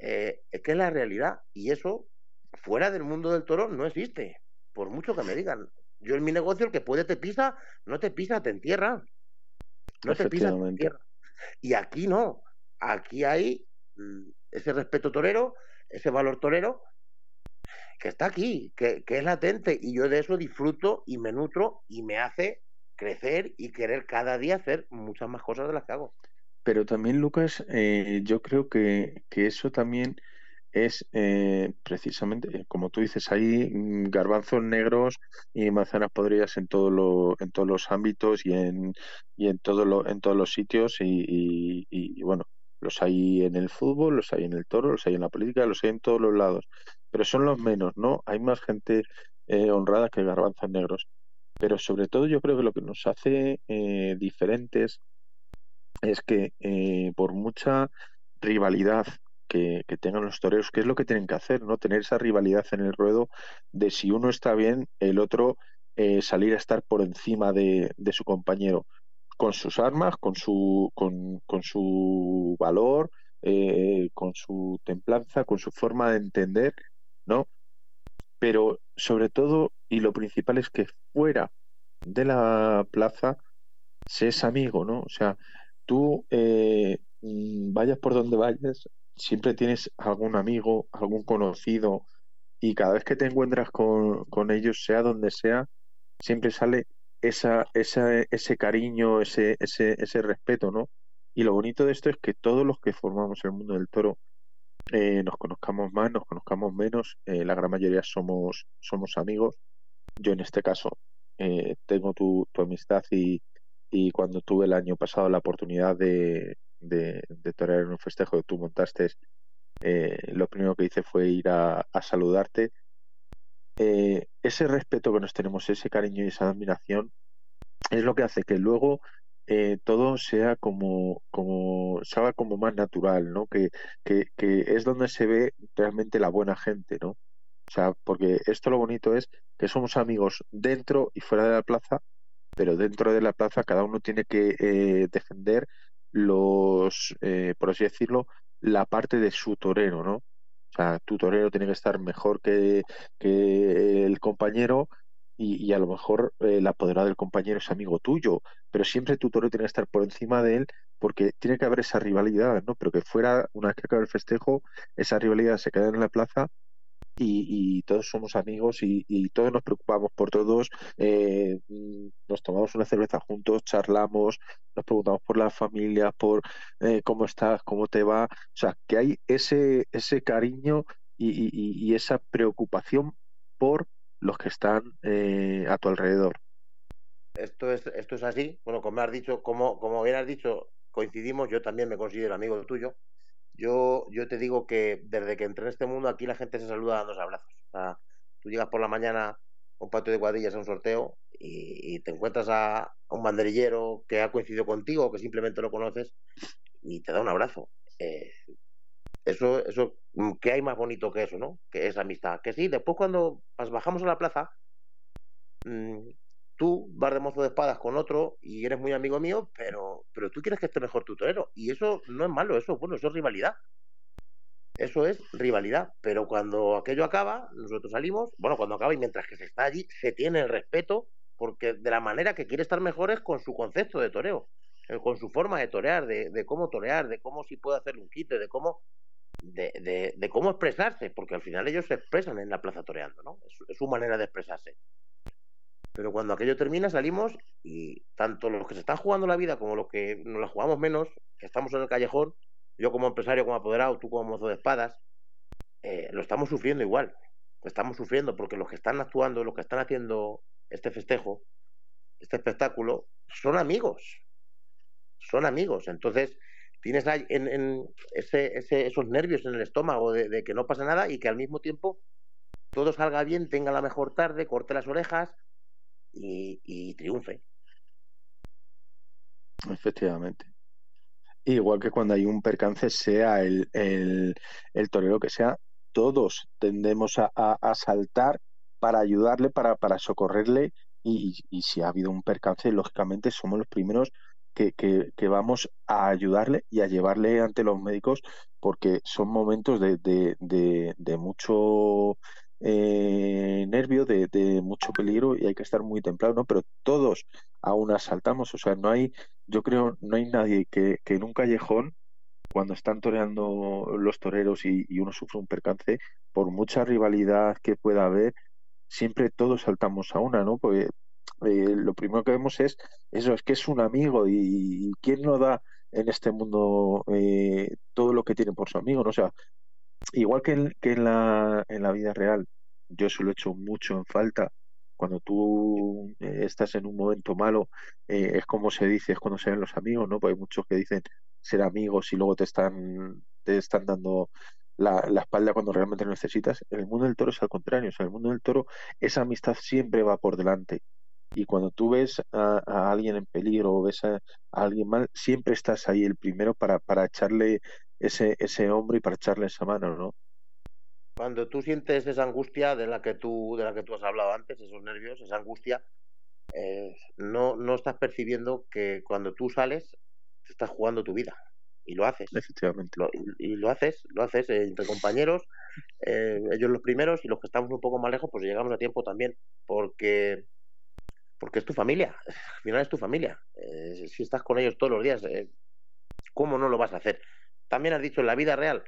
Eh, es que es la realidad y eso fuera del mundo del toro no existe. Por mucho que me digan, yo en mi negocio, el que puede te pisa, no te pisa, te entierra. No te pisa, te entierra. Y aquí no. Aquí hay mm, ese respeto torero, ese valor torero, que está aquí, que, es latente. Y yo de eso disfruto y me nutro y me hace crecer y querer cada día hacer muchas más cosas de las que hago. Pero también, Lucas, eh, yo creo que, que eso también es eh, precisamente, como tú dices, hay mm, garbanzos negros y manzanas podridas en, todo lo, en todos los ámbitos y en, y en, todo lo, en todos los sitios y, y, bueno, los hay en el fútbol, los hay en el toro, los hay en la política, los hay en todos los lados, pero son los menos, ¿no? Hay más gente eh, honrada que garbanzos negros. Pero sobre todo yo creo que lo que nos hace diferentes es que por mucha rivalidad que, tengan los toreros, qué es lo que tienen que hacer, ¿no? Tener esa rivalidad en el ruedo de si uno está bien, el otro eh, salir a estar por encima de, su compañero, con sus armas, con su, con, con su valor, eh, con su templanza, con su forma de entender, ¿no? Pero sobre todo, y lo principal es que fuera de la plaza se es amigo, ¿no? O sea, tú eh, mm, vayas por donde vayas, siempre tienes algún amigo, algún conocido, y cada vez que te encuentras con, con ellos, sea donde sea, siempre sale esa, esa, ese cariño, ese, ese, ese respeto, ¿no? Y lo bonito de esto es que todos los que formamos el mundo del toro eh, nos conozcamos más, nos conozcamos menos, eh, la gran mayoría somos, somos amigos. Yo en este caso eh, tengo tu, tu amistad y, y cuando tuve el año pasado la oportunidad de, de, torear en un festejo que tú montaste, eh, lo primero que hice fue ir a, saludarte. Eh, ese respeto que nos tenemos, ese cariño y esa admiración, es lo que hace que luego eh, todo sea como, como, se como más natural, ¿no? Que, que, que, es donde se ve realmente la buena gente, ¿no? O sea, porque esto lo bonito es que somos amigos dentro y fuera de la plaza, pero dentro de la plaza cada uno tiene que defender los, eh, por así decirlo, la parte de su torero, ¿no? O sea, tu torero tiene que estar mejor que, que el compañero y, a lo mejor eh, el apoderado del compañero es amigo tuyo, pero siempre tu torero tiene que estar por encima de él porque tiene que haber esa rivalidad, ¿no? Pero que fuera, una vez que acabe el festejo, esa rivalidad se queda en la plaza y, todos somos amigos y, todos nos preocupamos por todos, eh, nos tomamos una cerveza juntos, charlamos, nos preguntamos por la familia, por eh, cómo estás, cómo te va, o sea, que hay ese, ese cariño y, esa preocupación por los que están eh, a tu alrededor. Esto es, esto es así, bueno, como has dicho, como, como bien has dicho, coincidimos, yo también me considero amigo tuyo, yo, yo te digo que desde que entré en este mundo aquí la gente se saluda dando abrazos. O sea, tú llegas por la mañana a un patio de cuadrillas a un sorteo y, te encuentras a, un banderillero que ha coincidido contigo o que simplemente lo conoces y te da un abrazo. Eh, eso, eso, ¿qué hay más bonito que eso, no? Que esa amistad. Que sí, después cuando bajamos a la plaza, mm, tú vas de mozo de espadas con otro y eres muy amigo mío, pero, pero tú quieres que esté mejor tu torero. Y eso no es malo, eso bueno, eso es rivalidad. Eso es rivalidad. Pero cuando aquello acaba, nosotros salimos, bueno, cuando acaba y mientras que se está allí, se tiene el respeto, porque de la manera que quiere estar mejor es con su concepto de toreo. con su forma de torear, de, cómo torear, de cómo si puede hacer un quite, de cómo de, cómo expresarse, porque al final ellos se expresan en la plaza toreando, ¿no? Es, su manera de expresarse. Pero cuando aquello termina salimos y tanto los que se están jugando la vida como los que nos la jugamos menos, que estamos en el callejón, yo como empresario, como apoderado, tú como mozo de espadas, eh, lo estamos sufriendo igual. Lo estamos sufriendo porque los que están actuando, los que están haciendo este festejo, este espectáculo, son amigos. Son amigos. Entonces, tienes en, ese, esos nervios en el estómago de, que no pasa nada y que al mismo tiempo todo salga bien, tenga la mejor tarde, corte las orejas y, triunfe. Efectivamente. Igual que cuando hay un percance, sea el, el, torero que sea, todos tendemos a, a, saltar para ayudarle, para, para socorrerle y, y, si ha habido un percance, lógicamente somos los primeros que, vamos a ayudarle y a llevarle ante los médicos porque son momentos de, de, mucho eh, nervio, de, mucho peligro y hay que estar muy templado, ¿no? Pero todos aún asaltamos, o sea, no hay, yo creo, no hay nadie que, que en un callejón cuando están toreando los toreros y, y, uno sufre un percance, por mucha rivalidad que pueda haber, siempre todos saltamos a una, ¿no? Porque eh, lo primero que vemos es eso, es que es un amigo y, ¿quién no da en este mundo eh, todo lo que tiene por su amigo? ¿no? Sea, igual que, en, la, en la vida real, yo eso lo he hecho mucho en falta. Cuando tú eh, estás en un momento malo, es como se dice, es cuando se ven los amigos, ¿no? Hay muchos que dicen ser amigos y luego te están, te están dando la, espalda cuando realmente lo necesitas. En el mundo del toro es al contrario. En el mundo del toro esa amistad siempre va por delante y cuando tú ves a, alguien en peligro o ves a, alguien mal, siempre estás ahí el primero para, para echarle ese, ese hombro y para echarle esa mano, ¿no? Cuando tú sientes esa angustia de la que tú, de la que tú has hablado antes, esos nervios, esa angustia, eh, no, no estás percibiendo que cuando tú sales, te estás jugando tu vida. Y lo haces. Efectivamente. y, lo haces, lo haces eh, entre compañeros, eh, ellos los primeros y los que estamos un poco más lejos, pues llegamos a tiempo también. Porque porque es tu familia, al final es tu familia. Eh, si estás con ellos todos los días, eh, ¿cómo no lo vas a hacer? También has dicho, en la vida real,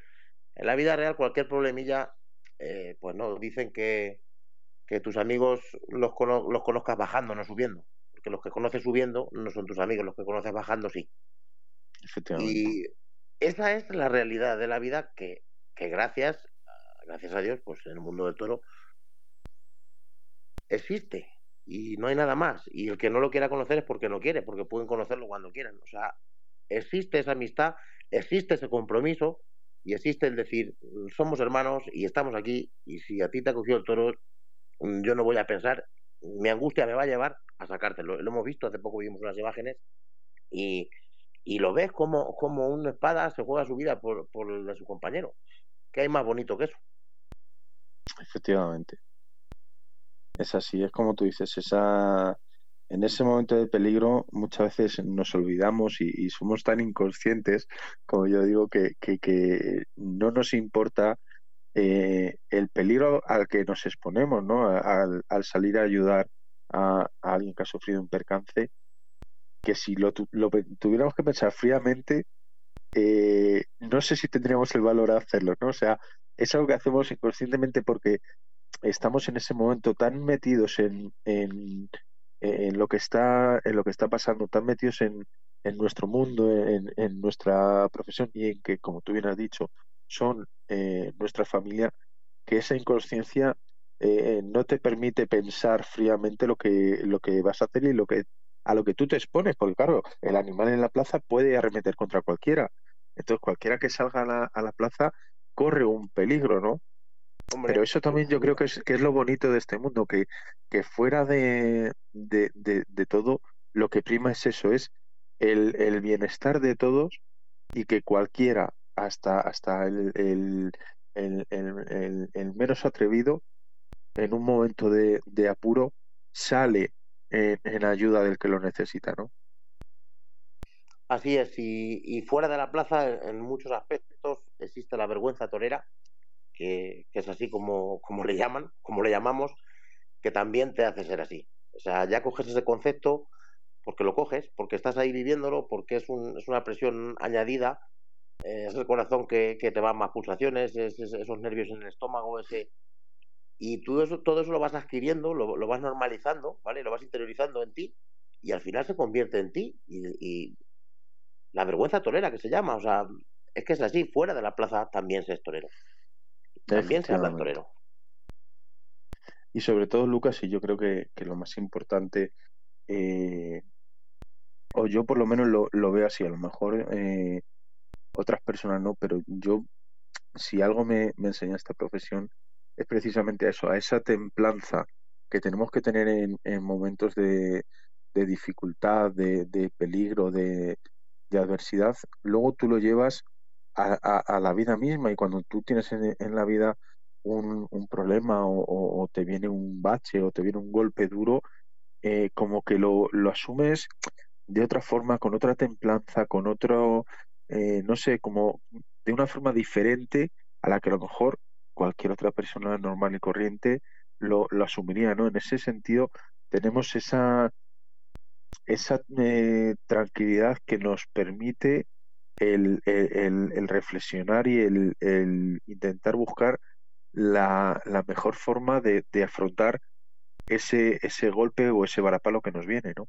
en la vida real cualquier problemilla, eh, pues no, dicen que, que tus amigos los, los conozcas bajando, no subiendo. Porque los que conoces subiendo no son tus amigos, los que conoces bajando sí. Y esa es la realidad de la vida que, que gracias, gracias a Dios, pues en el mundo del toro existe y no hay nada más. Y el que no lo quiera conocer es porque no quiere, porque pueden conocerlo cuando quieran. O sea, existe esa amistad, existe ese compromiso y existe el decir, somos hermanos y estamos aquí y si a ti te ha cogido el toro, mm, yo no voy a pensar, mi angustia me va a llevar a sacártelo. Lo hemos visto, hace poco vimos unas imágenes y, y lo ves como, como una espada se juega su vida por, por el de su compañero. ¿Qué hay más bonito que eso? Efectivamente. Es así, es como tú dices, esa, en ese momento de peligro muchas veces nos olvidamos y, somos tan inconscientes, como yo digo, que, que, no nos importa eh, el peligro al que nos exponemos, ¿no? Al, salir a ayudar a, alguien que ha sufrido un percance, que si lo, tuviéramos que pensar fríamente, eh, no sé si tendríamos el valor de hacerlo, ¿no? O sea, es algo que hacemos inconscientemente porque estamos en ese momento tan metidos en, en, lo que está en lo que está pasando, tan metidos en, en nuestro mundo, en, en, nuestra profesión y en que, como tú bien has dicho, son eh, nuestra familia, que esa inconsciencia eh, no te permite pensar fríamente lo que, lo que vas a hacer y lo que a lo que tú te expones, porque claro, el animal en la plaza puede arremeter contra cualquiera. Entonces, cualquiera que salga a la, a la plaza corre un peligro, ¿no? Pero eso también yo creo que es, que es lo bonito de este mundo, que, que fuera de, de, de, todo, lo que prima es eso, es el, el, bienestar de todos y que cualquiera, hasta, hasta el, el, el, el menos atrevido, en un momento de, de apuro, sale en, en, ayuda del que lo necesita, ¿no? Así es, y, y fuera de la plaza, en muchos aspectos, existe la vergüenza torera, que, es así como, como le llaman, como le llamamos, que también te hace ser así. O sea, ya coges ese concepto porque lo coges, porque estás ahí viviéndolo, porque es, un, es una presión añadida, eh, es el corazón que, te va más pulsaciones, es, esos nervios en el estómago, ese... Y tú eso, todo eso lo vas adquiriendo, lo, vas normalizando, ¿vale? Lo vas interiorizando en ti y al final se convierte en ti. Y, la vergüenza torera que se llama, o sea, es que es así, fuera de la plaza también se es torero. Se habla torero. Y sobre todo, Lucas, y yo creo que, que lo más importante, eh, o yo por lo menos lo, lo, veo así, a lo mejor eh, otras personas no, pero yo, si algo me, me enseña esta profesión, es precisamente eso, a esa templanza que tenemos que tener en, en momentos de, de dificultad, de, de peligro, de, de, adversidad, luego tú lo llevas a, la vida misma y cuando tú tienes en, la vida un, problema o, o, te viene un bache o te viene un golpe duro, eh, como que lo, lo, asumes de otra forma, con otra templanza, con otro, eh, no sé, como de una forma diferente a la que a lo mejor cualquier otra persona normal y corriente lo, lo asumiría, ¿no? En ese sentido, tenemos esa, esa eh, tranquilidad que nos permite el, el, el reflexionar y el, el, intentar buscar la, la mejor forma de, de, afrontar ese, ese golpe o ese varapalo que nos viene, ¿no?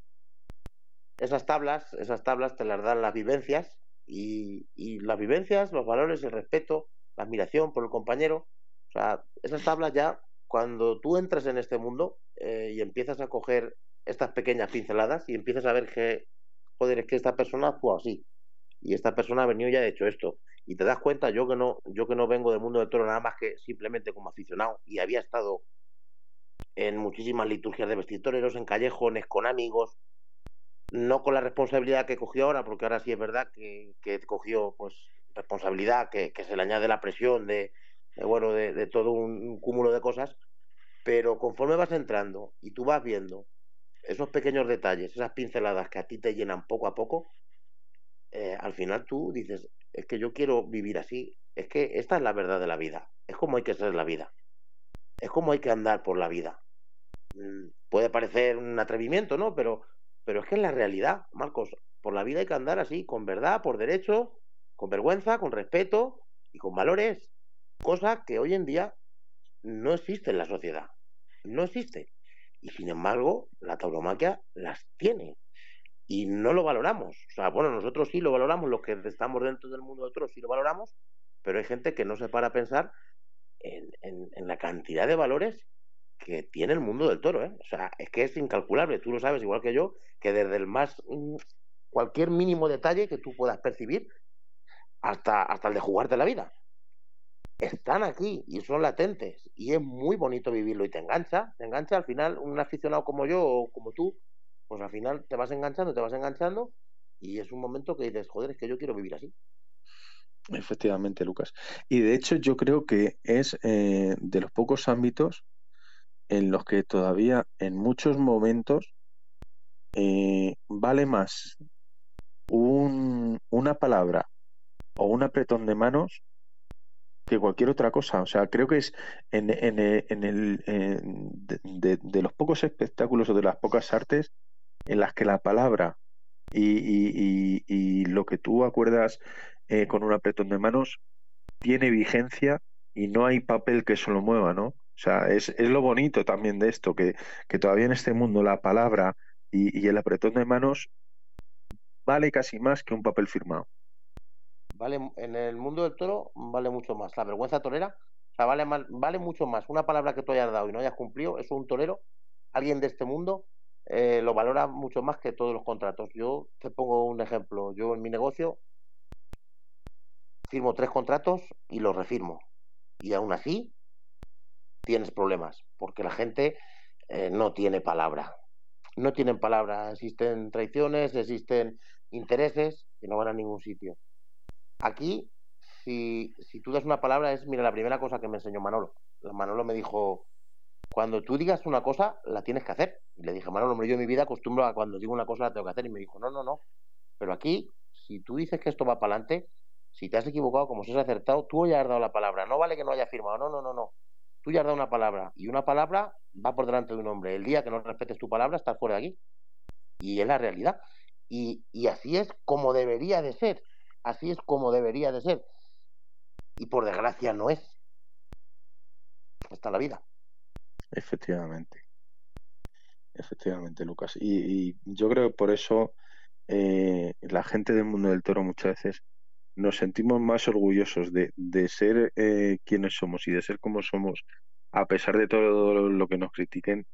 Esas tablas, esas tablas te las dan las vivencias y, y las vivencias, los valores, el respeto, la admiración por el compañero. O sea, esas tablas ya, cuando tú entras en este mundo eh, y empiezas a coger estas pequeñas pinceladas y empiezas a ver que, joder, es que esta persona actúa así y esta persona ha venido y ha hecho esto. Y te das cuenta yo que no yo que no vengo del mundo del toro nada más que simplemente como aficionado y había estado en muchísimas liturgias de vestitoreros en callejones con amigos no con la responsabilidad que cogió ahora porque ahora sí es verdad que, que cogió pues responsabilidad que, se le añade la presión de, bueno de, todo un cúmulo de cosas pero conforme vas entrando y tú vas viendo esos pequeños detalles esas pinceladas que a ti te llenan poco a poco eh, al final tú dices es que yo quiero vivir así, es que esta es la verdad de la vida, es como hay que ser la vida, es como hay que andar por la vida. Mm, puede parecer un atrevimiento, ¿no? Pero, pero es que es la realidad, Marcos, por la vida hay que andar así, con verdad, por derecho, con vergüenza, con respeto y con valores, cosa que hoy en día no existe en la sociedad, no existe. Y sin embargo, la tauromaquia las tiene y no lo valoramos. O sea, bueno, nosotros sí lo valoramos, los que estamos dentro del mundo de otros sí lo valoramos, pero hay gente que no se para a pensar en, en, en, la cantidad de valores que tiene el mundo del toro. ¿eh? O sea, es que es incalculable. Tú lo sabes igual que yo, que desde el más, mm, cualquier mínimo detalle que tú puedas percibir, hasta, hasta el de jugarte la vida. Están aquí y son latentes. Y es muy bonito vivirlo y te engancha. Te engancha al final un aficionado como yo o como tú, pues al final te vas enganchando, te vas enganchando y es un momento que dices, joder, es que yo quiero vivir así. Efectivamente, Lucas. Y de hecho yo creo que es eh, de los pocos ámbitos en los que todavía en muchos momentos eh, vale más un, una palabra o un apretón de manos que cualquier otra cosa. O sea, creo que es en, en, en el de, de, los pocos espectáculos o de las pocas artes en las que la palabra y, lo que tú acuerdas eh, con un apretón de manos tiene vigencia y no hay papel que eso lo mueva, ¿no? O sea, es, es lo bonito también de esto, que, que todavía en este mundo la palabra y, el apretón de manos vale casi más que un papel firmado. Vale, en el mundo del toro vale mucho más. La vergüenza torera, o sea, vale, mal, vale mucho más. Una palabra que tú hayas dado y no hayas cumplido, es un torero, alguien de este mundo, eh, lo valora mucho más que todos los contratos. Yo te pongo un ejemplo. Yo en mi negocio firmo tres contratos y los refirmo. Y aún así tienes problemas, porque la gente eh, no tiene palabra. No tienen palabra. Existen traiciones, existen intereses que no van a ningún sitio. Aquí, si, si tú das una palabra, es, mira, la primera cosa que me enseñó Manolo. Manolo me dijo, cuando tú digas una cosa, la tienes que hacer. Y le dije, Manolo, hombre, yo en mi vida acostumbro a cuando digo una cosa la tengo que hacer. Y me dijo, no, no, no. Pero aquí, si tú dices que esto va para adelante, si te has equivocado, como si has acertado, tú ya has dado la palabra. No vale que no haya firmado. No, no, no, no. Tú ya has dado una palabra. Y una palabra va por delante de un hombre. El día que no respetes tu palabra, estás fuera de aquí. y es la realidad. Y, y así es como debería de ser, así es como debería de ser. Y por desgracia no es. Está la vida. Efectivamente. Efectivamente, Lucas. Y, yo creo que por eso eh, la gente del mundo del toro muchas veces nos sentimos más orgullosos de, de ser eh, quienes somos y de ser como somos, a pesar de todo lo que nos critiquen,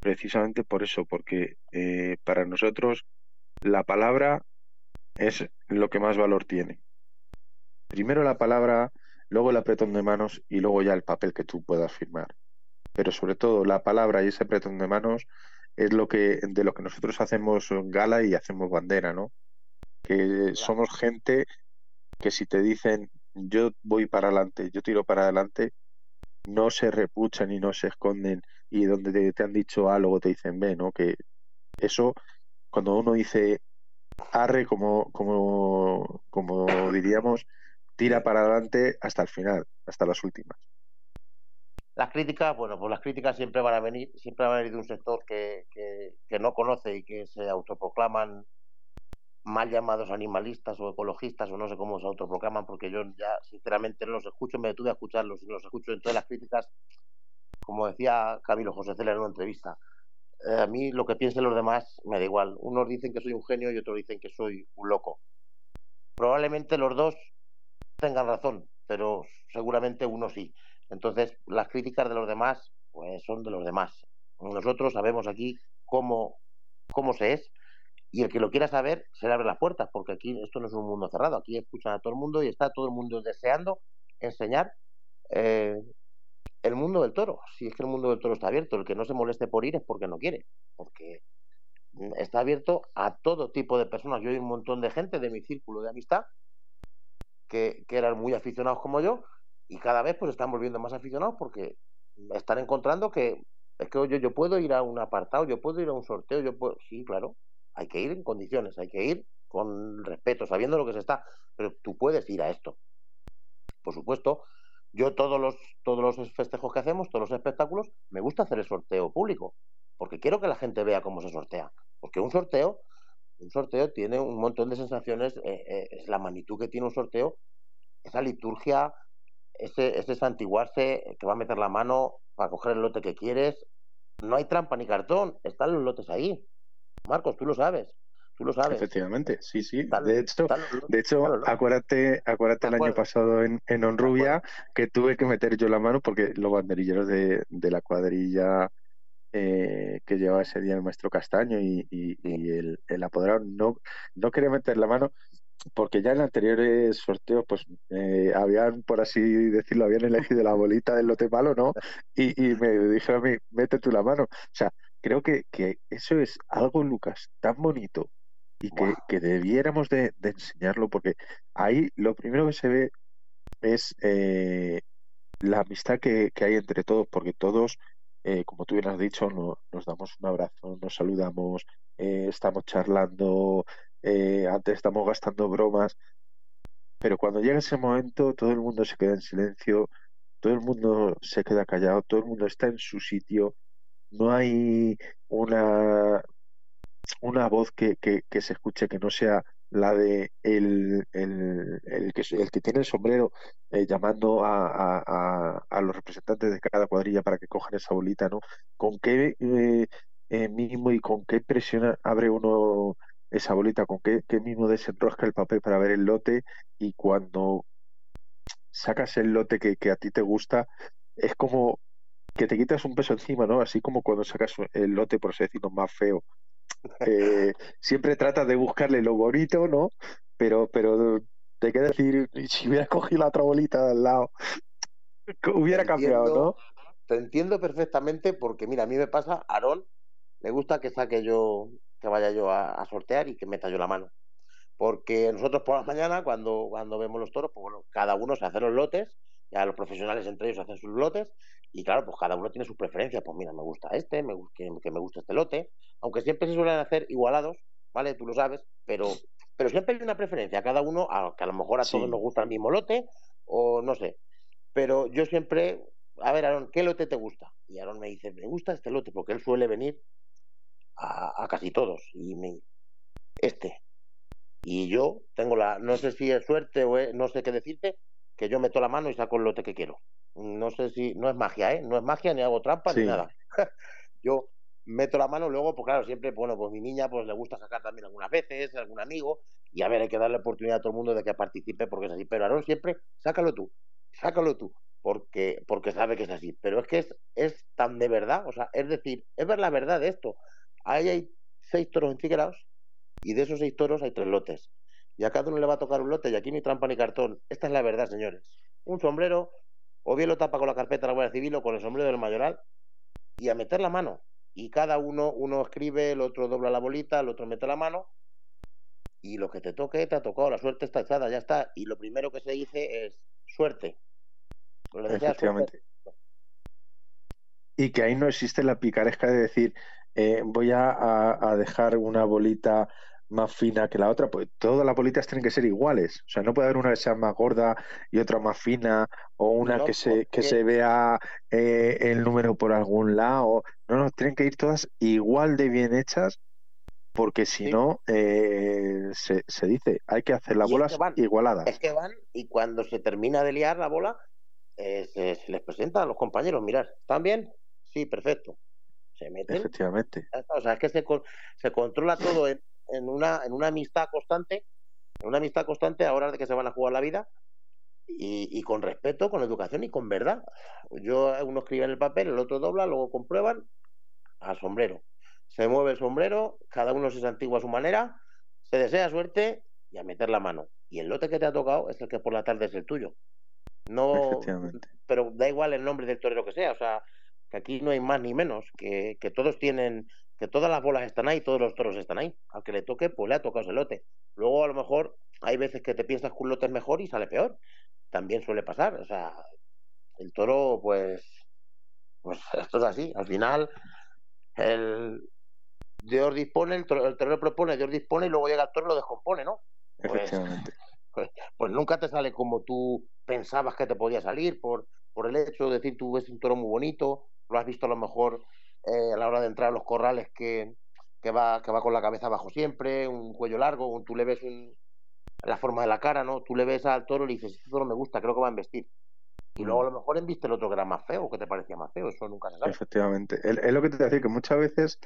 precisamente por eso, porque eh, para nosotros la palabra es lo que más valor tiene. Primero la palabra, luego el apretón de manos y luego ya el papel que tú puedas firmar. Pero sobre todo la palabra y ese apretón de manos es lo que de lo que nosotros hacemos gala y hacemos bandera, ¿no? Que somos gente que si te dicen yo voy para adelante, yo tiro para adelante, no se repuchan y no se esconden y donde te, han dicho A luego te dicen B, ¿no? Que eso, cuando uno dice arre, como, como, como diríamos, tira para adelante hasta el final, hasta las últimas. Las críticas, bueno, pues las críticas siempre van a venir, siempre van a venir de un sector que, que, no conoce y que se autoproclaman mal llamados animalistas o ecologistas o no sé cómo se autoproclaman porque yo ya sinceramente no los escucho, me detuve a escucharlos y los escucho en todas las críticas, como decía Camilo José Cela en una entrevista. Eh, a mí lo que piensen los demás me da igual. Unos dicen que soy un genio y otros dicen que soy un loco. Probablemente los dos tengan razón, pero seguramente uno sí. Entonces, las críticas de los demás, pues son de los demás. Nosotros sabemos aquí cómo, cómo se es y el que lo quiera saber se le abre las puertas, porque aquí esto no es un mundo cerrado, aquí escuchan a todo el mundo y está todo el mundo deseando enseñar eh, el mundo del toro. Si es que el mundo del toro está abierto, el que no se moleste por ir es porque no quiere, porque está abierto a todo tipo de personas. Yo hay un montón de gente de mi círculo de amistad que, que eran muy aficionados como yo y cada vez pues están volviendo más aficionados porque están encontrando que es que yo puedo ir a un apartado, yo puedo ir a un sorteo, yo puedo, sí, claro, hay que ir en condiciones, hay que ir con respeto, sabiendo lo que se está, pero tú puedes ir a esto. Por supuesto, yo todos los, todos los festejos que hacemos, todos los espectáculos, me gusta hacer el sorteo público, porque quiero que la gente vea cómo se sortea. Porque un sorteo, un sorteo tiene un montón de sensaciones, eh, eh, es la magnitud que tiene un sorteo, esa liturgia, ese, ese santiguarse, que va a meter la mano para coger el lote que quieres. No hay trampa ni cartón, están los lotes ahí. Marcos, tú lo sabes. Tú lo sabes. Efectivamente, sí, sí. de hecho, de hecho acuérdate, acuérdate el año pasado en, en Honrubia que tuve que meter yo la mano porque los banderilleros de, de la cuadrilla eh, que llevaba ese día el maestro Castaño y, y, el, el, apoderado no, no quería meter la mano porque ya en anteriores sorteos pues eh, habían, por así decirlo, habían elegido la bolita del lote malo, ¿no? Y, y me dijeron a mí, mete tú la mano. O sea, creo que, que eso es algo, Lucas, tan bonito y que, que debiéramos de, de, enseñarlo porque ahí lo primero que se ve es eh, la amistad que, que, hay entre todos, porque todos, eh, como tú bien has dicho, no, nos damos un abrazo, nos saludamos, eh, estamos charlando, eh, antes estamos gastando bromas, pero cuando llega ese momento todo el mundo se queda en silencio, todo el mundo se queda callado, todo el mundo está en su sitio no hay una, una voz que, que, se escuche que no sea la de el, el, el, que, el que tiene el sombrero eh, llamando a, a, los representantes de cada cuadrilla para que cojan esa bolita, ¿no? ¿Con qué eh, mismo y con qué presión abre uno esa bolita? ¿Con qué, qué mismo desenrosca el papel para ver el lote? Y cuando sacas el lote que, que a ti te gusta, es como que te quitas un peso encima, ¿no? Así como cuando sacas el lote, por así decirlo, más feo. Eh, siempre tratas de buscarle lo bonito, ¿no? Pero, pero te queda decir, si hubiera cogido la otra bolita al lado, hubiera cambiado, ¿no? Te entiendo perfectamente porque, mira, a mí me pasa, Aarón, me gusta que saque yo, que vaya yo a, a, sortear y que meta yo la mano. Porque nosotros por la mañana, cuando, cuando vemos los toros, pues bueno, cada uno se hace los lotes, ya los profesionales entre ellos hacen sus lotes, y claro, pues cada uno tiene sus preferencias. Pues mira, me gusta este, me, que, que, me gusta este lote. Aunque siempre se suelen hacer igualados, ¿vale? Tú lo sabes, pero, pero siempre hay una preferencia. Cada uno, a, que a lo mejor a todos sí. nos gusta el mismo lote, o no sé. Pero yo siempre, a ver, Aaron, ¿qué lote te gusta? Y Aaron me dice, me gusta este lote, porque él suele venir a, casi todos. Y me, este. Y yo tengo la, no sé si es suerte o no sé qué decirte, que yo meto la mano y saco el lote que quiero. No sé si, no es magia, ¿eh? No es magia, ni hago trampa, ni nada. yo meto la mano, luego, pues claro, siempre, bueno, pues mi niña pues le gusta sacar también algunas veces, algún amigo, y a ver, hay que darle oportunidad a todo el mundo de que participe porque es así. Pero Aaron siempre, sácalo tú, sácalo tú, porque, porque sabe que es así. Pero es que es, es tan de verdad, o sea, es decir, es ver la verdad de esto. Ahí hay seis toros entigerados y de esos seis toros hay tres lotes. Y a cada uno le va a tocar un lote y aquí ni trampa ni cartón. Esta es la verdad, señores. Un sombrero, o bien lo tapa con la carpeta de la Guardia Civil o con el sombrero del mayoral y a meter la mano. Y cada uno, uno escribe, el otro dobla la bolita, el otro mete la mano y lo que te toque te ha tocado, la suerte está echada, ya está. Y lo primero que se dice es suerte. Efectivamente. Y que ahí no existe la picaresca de decir, eh, voy a, dejar una bolita más fina que la otra, pues todas las bolitas tienen que ser iguales. O sea, no puede haber una que sea más gorda y otra más fina, o una que, se, que se vea eh, el número por algún lado. No, no, tienen que ir todas igual de bien hechas, porque si no, eh, se, se, dice, hay que hacer las bolas igualadas. Es que van y cuando se termina de liar la bola, se, les presenta a los compañeros, mirar, ¿están bien? Sí, perfecto se meten. Efectivamente. O sea, es que se, se controla todo en, en, una, en una amistad constante, en una amistad constante ahora de que se van a jugar la vida y, y, con respeto, con educación y con verdad. Yo, uno escribe en el papel, el otro dobla, luego comprueban al sombrero. Se mueve el sombrero, cada uno se santigua a su manera, se desea suerte y a meter la mano. Y el lote que te ha tocado es el que por la tarde es el tuyo. No, pero da igual el nombre del torero que sea, o sea, que aquí no hay más ni menos, que, que todos tienen, que todas las bolas están ahí, todos los toros están ahí. Al que le toque, pues le ha tocado ese lote. Luego, a lo mejor, hay veces que te piensas que un lote es mejor y sale peor. También suele pasar. O sea, el toro, pues, pues esto es así. Al final, el Dios dispone, el, toro, el torero propone, Dios dispone y luego llega el toro y lo descompone, ¿no? Pues, Efectivamente. Pues, pues, nunca te sale como tú pensabas que te podía salir por, por el hecho de decir tú ves un toro muy bonito, lo has visto a lo mejor eh, a la hora de entrar a los corrales que, que, va, que va con la cabeza abajo siempre, un cuello largo, tú le ves un, la forma de la cara, ¿no? Tú le ves al toro y le dices, este toro me gusta, creo que va a embestir. Y luego a lo mejor enviste el otro que era más feo, que te parecía más feo, eso nunca se sabe. Efectivamente. Es, lo que te voy a decir, que muchas veces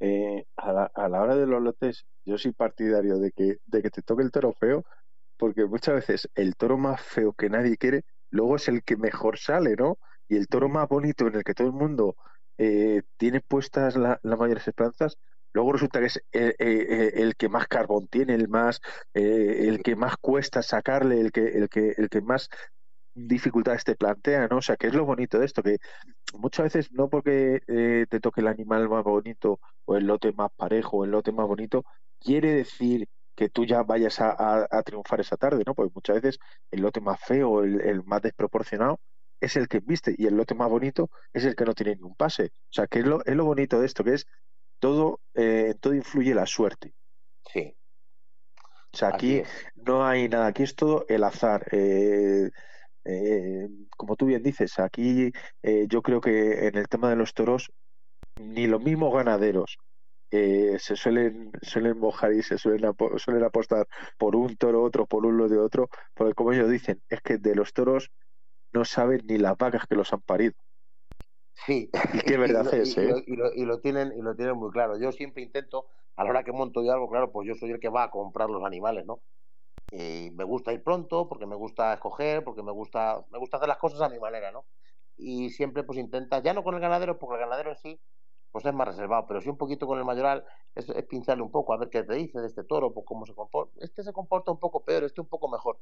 eh, a, la, a, la, hora de los lotes, yo soy partidario de que, de que te toque el toro feo, porque muchas veces el toro más feo que nadie quiere, luego es el que mejor sale, ¿no? Y el toro más bonito en el que todo el mundo eh, tiene puestas las mayores esperanzas, luego resulta que es eh, eh, el, que más carbón tiene, el más, el que más cuesta sacarle, el que, el que, el que más dificultades te plantea, ¿no? O sea, que es lo bonito de esto, que muchas veces no porque te toque el animal más bonito o el lote más parejo o el lote más bonito, quiere decir que tú ya vayas a, triunfar esa tarde, ¿no? Porque muchas veces el lote más feo, el, el más desproporcionado, es el que viste y el lote más bonito es el que no tiene ni un pase. O sea, que es lo, es lo bonito de esto, que es todo, eh, todo influye la suerte. Sí. O sea, aquí no hay nada, aquí es todo el azar. Eh, eh, como tú bien dices, aquí yo creo que en el tema de los toros, ni los mismos ganaderos se suelen, suelen mojar y se suelen, suelen apostar por un toro, otro por uno de otro, porque como ellos dicen, es que de los toros no saben ni las vacas que los han parido. Sí. Y qué verdad es, ¿eh? Y lo, tienen, y lo tienen muy claro. Yo siempre intento, a la hora que monto yo algo, claro, pues yo soy el que va a comprar los animales, ¿no? Y me gusta ir pronto, porque me gusta escoger, porque me gusta, me gusta hacer las cosas a mi manera, ¿no? Y siempre pues intentas, ya no con el ganadero, porque el ganadero en sí, pues es más reservado, pero sí un poquito con el mayoral, es, es pincharle un poco, a ver qué te dice de este toro, pues cómo se comporta. Este se comporta un poco peor, este un poco mejor.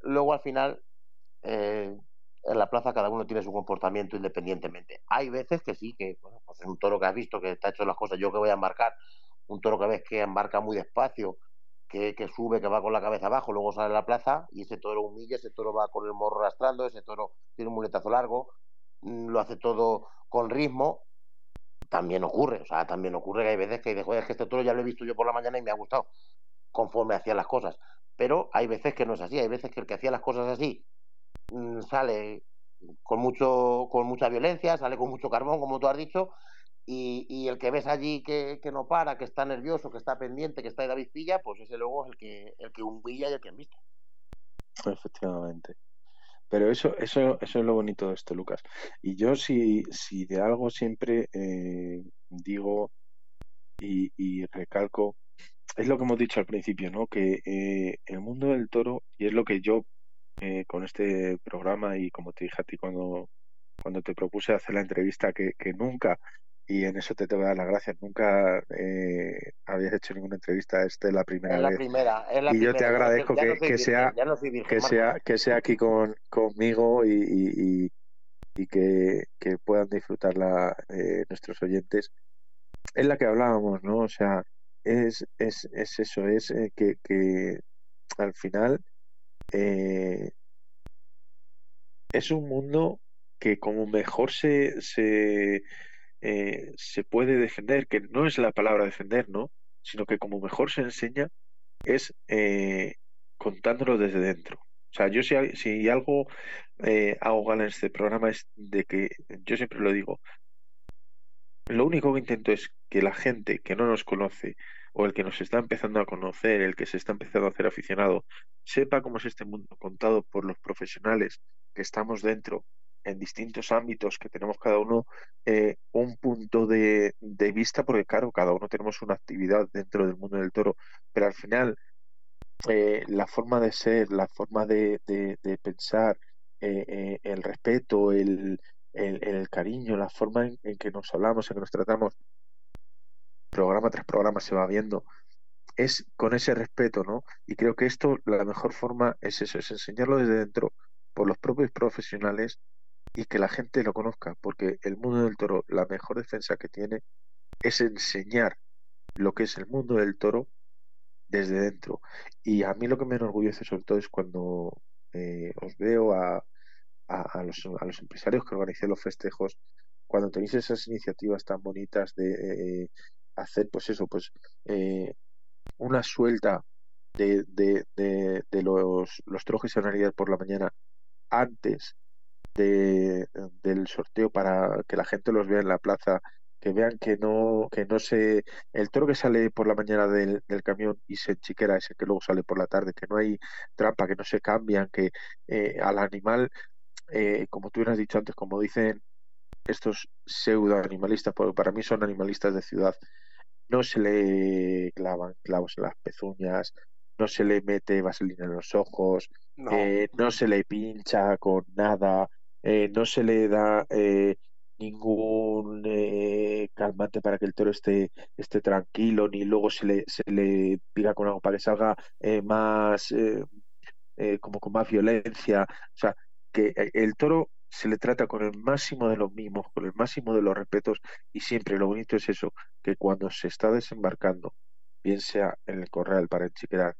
Luego al final eh, en la plaza cada uno tiene su comportamiento independientemente. Hay veces que sí, que bueno, pues es un toro que has visto que está hecho las cosas, yo que voy a embarcar, un toro que ves que embarca muy despacio, que, que, sube, que va con la cabeza abajo, luego sale a la plaza y ese toro humilla, ese toro va con el morro arrastrando, ese toro tiene un muletazo largo, mm, lo hace todo con ritmo, también ocurre, o sea, también ocurre que hay veces que dices, es que este toro ya lo he visto yo por la mañana y me ha gustado, conforme hacía las cosas, pero hay veces que no es así, hay veces que el que hacía las cosas así Mm, sale con mucho con mucha violencia, sale con mucho carbón, como tú has dicho, y, el que ves allí que, no para, que está nervioso, que está pendiente, que está de David Pilla, pues ese luego es el que, el que humilla y el que han visto. Efectivamente. Pero eso, eso, eso es lo bonito de esto, Lucas. Y yo si, si de algo siempre eh, digo y, recalco, es lo que hemos dicho al principio, ¿no? Que eh, el mundo del toro, y es lo que yo eh, con este programa y como te dije a ti cuando, cuando te propuse hacer la entrevista, que, que nunca y en eso te tengo que dar las gracias. Nunca eh, habías hecho ninguna entrevista, esta es la primera la vez. Primera, y yo te agradezco que, que sea que sea que sea aquí con conmigo y, y, que, que, puedan disfrutarla eh, nuestros oyentes. Es la que hablábamos, ¿no? O sea, es, es, es eso, es eh, que, que al final es un mundo que como mejor se, se eh, se puede defender, que no es la palabra defender, ¿no? Sino que como mejor se enseña es eh, contándolo desde dentro. O sea, yo si, algo eh, hago gala en este programa es de que yo siempre lo digo, lo único que intento es que la gente que no nos conoce o el que nos está empezando a conocer, el que se está empezando a hacer aficionado, sepa cómo es este mundo contado por los profesionales que estamos dentro en distintos ámbitos que tenemos cada uno eh, un punto de, vista, porque claro, cada uno tenemos una actividad dentro del mundo del toro, pero al final eh, la forma de ser, la forma de, pensar, eh, el respeto, el, el, cariño, la forma en, que nos hablamos, en que nos tratamos, programa tras programa se va viendo, es con ese respeto, ¿no? Y creo que esto, la mejor forma es eso, es enseñarlo desde dentro por los propios profesionales y que la gente lo conozca, porque el mundo del toro, la mejor defensa que tiene es enseñar lo que es el mundo del toro desde dentro. Y a mí lo que me enorgullece sobre todo es cuando eh, os veo a, a, los, a, los, empresarios que organizan los festejos, cuando tenéis esas iniciativas tan bonitas de eh, hacer, pues eso, pues eh, una suelta de, de, de, los, los trojes en por la mañana antes de, del sorteo para que la gente los vea en la plaza, que vean que no, que no se, el toro que sale por la mañana del, camión y se chiquera ese que luego sale por la tarde, que no hay trampa, que no se cambian, que eh, al animal, eh, como tú has dicho antes, como dicen estos pseudo animalistas, porque para mí son animalistas de ciudad, no se le clavan clavos en las pezuñas, no se le mete vaselina en los ojos, no, eh, no se le pincha con nada, eh, no se le da eh, ningún eh, calmante para que el toro esté, esté tranquilo, ni luego se le, se le pica con algo para que salga más, como con más violencia. O sea, que el toro se le trata con el máximo de los mimos, con el máximo de los respetos, y siempre lo bonito es eso, que cuando se está desembarcando, bien sea en el corral para enchiquear,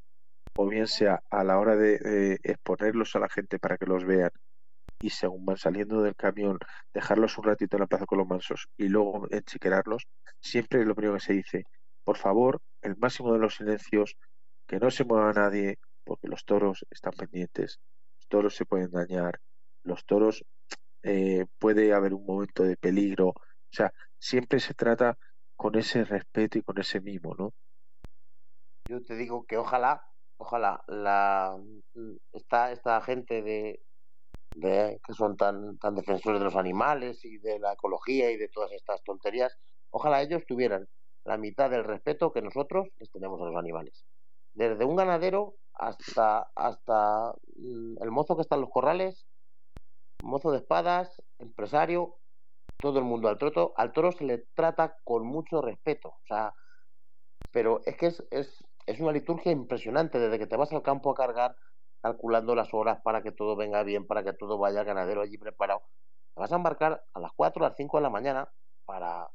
o bien sea a la hora de exponerlos a la gente para que los vean, y según van saliendo del camión, dejarlos un ratito en la plaza con los mansos y luego enchiquerarlos, siempre lo primero que se dice, por favor, el máximo de los silencios, que no se mueva nadie, porque los toros están pendientes, los toros se pueden dañar, los toros eh, puede haber un momento de peligro, o sea, siempre se trata con ese respeto y con ese mimo, ¿no? Yo te digo que ojalá, ojalá la esta, esta gente de, que son tan, tan defensores de los animales y de la ecología y de todas estas tonterías, ojalá ellos tuvieran la mitad del respeto que nosotros les tenemos a los animales. Desde un ganadero hasta, hasta mm, el mozo que está en los corrales, mozo de espadas, empresario, todo el mundo al troto, al toro se le trata con mucho respeto. O sea, pero es que es, es, es una liturgia impresionante, desde que te vas al campo a cargar calculando las horas para que todo venga bien, para que todo vaya ganadero allí preparado. Te vas a embarcar a las 4 a las 5 de la mañana para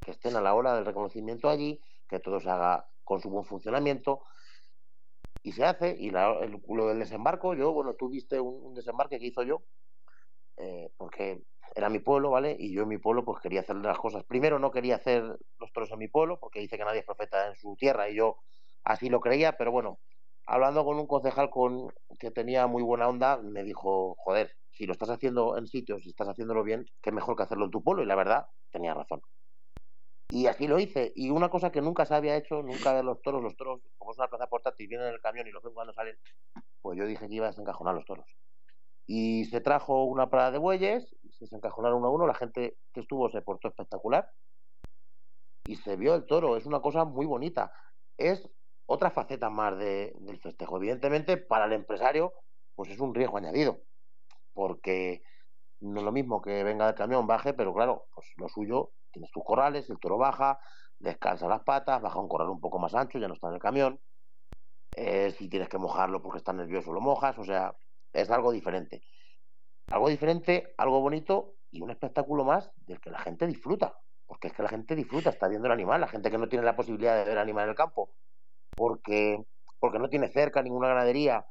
que estén a la hora del reconocimiento allí, que todo se haga con su buen funcionamiento. Y se hace, y la, el, lo del desembarco, yo, bueno, tú viste un, desembarque que hizo yo, eh, porque era mi pueblo, ¿vale? Y yo en mi pueblo pues quería hacer las cosas. Primero no quería hacer los toros en mi pueblo, porque dice que nadie es profeta en su tierra, y yo así lo creía, pero bueno, hablando con un concejal con, que tenía muy buena onda, me dijo, joder, si lo estás haciendo en sitios y estás haciéndolo bien, qué mejor que hacerlo en tu pueblo. Y la verdad, tenía razón. Y así lo hice. Y una cosa que nunca se había hecho, nunca ver los toros, los toros, como es una plaza portátil, vienen en el camión y los ven cuando salen, pues yo dije que iba a desencajonar los toros. Y se trajo una parada de bueyes, se desencajonaron uno a uno, la gente que estuvo se portó espectacular y se vio el toro. Es una cosa muy bonita. Es otra faceta más de, del festejo. Evidentemente, para el empresario, pues es un riesgo añadido, porque no es lo mismo que venga del camión, baje, pero claro, pues lo suyo tienes tus corrales, el toro baja, descansa las patas, baja un corral un poco más ancho, ya no está en el camión. Eh, si tienes que mojarlo porque está nervioso, lo mojas, o sea, es algo diferente. Algo diferente, algo bonito y un espectáculo más del que la gente disfruta. Porque es que la gente disfruta, está viendo el animal, la gente que no tiene la posibilidad de ver animal en el campo, porque, porque no tiene cerca ninguna ganadería,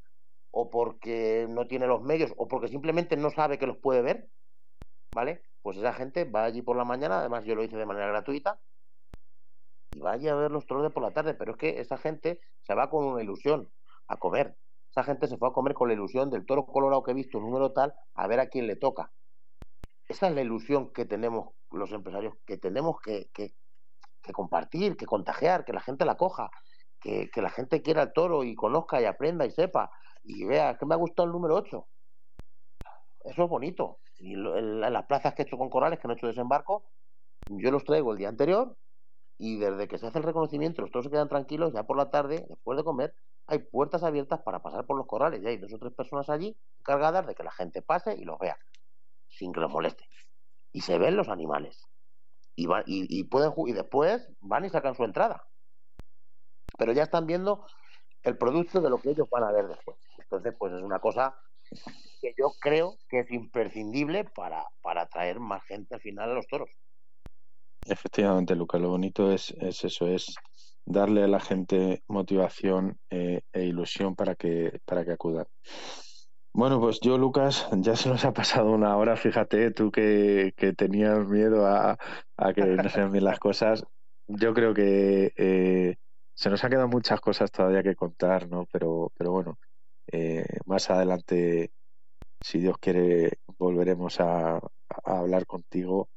o porque no tiene los medios, o porque simplemente no sabe que los puede ver, ¿vale? pues esa gente va allí por la mañana, además yo lo hice de manera gratuita, y vaya a ver los de por la tarde, pero es que esa gente se va con una ilusión a comer. Esa gente se fue a comer con la ilusión del toro colorado que he visto, número tal, a ver a quién le toca. Esa es la ilusión que tenemos los empresarios, que tenemos que, que, compartir, que contagiar, que la gente la coja, que, la gente quiera el toro y conozca y aprenda y sepa y vea que me ha gustado el número 8. Eso es bonito. Y en las plazas que he hecho con corales, que no he hecho desembarco, yo los traigo el día anterior y desde que se hace el reconocimiento, los toros se quedan tranquilos, ya por la tarde, después de comer, hay puertas abiertas para pasar por los corrales. Y hay dos o tres personas allí encargadas de que la gente pase y los vea, sin que los moleste. Y se ven los animales. Y, van, y, pueden, y después van y sacan su entrada. Pero ya están viendo el producto de lo que ellos van a ver después. Entonces, pues es una cosa que yo creo que es imprescindible para, para atraer más gente al final a los toros. Efectivamente, Lucas, lo bonito es, es eso, es darle a la gente motivación eh, e ilusión para que, para que acudan. Bueno, pues yo, Lucas, ya se nos ha pasado una hora, fíjate, tú que, que tenías miedo a, a que no se bien las cosas. Yo creo que eh, se nos han quedado muchas cosas todavía que contar, ¿no? Pero, pero bueno, eh, más adelante si Dios quiere, volveremos a, hablar contigo.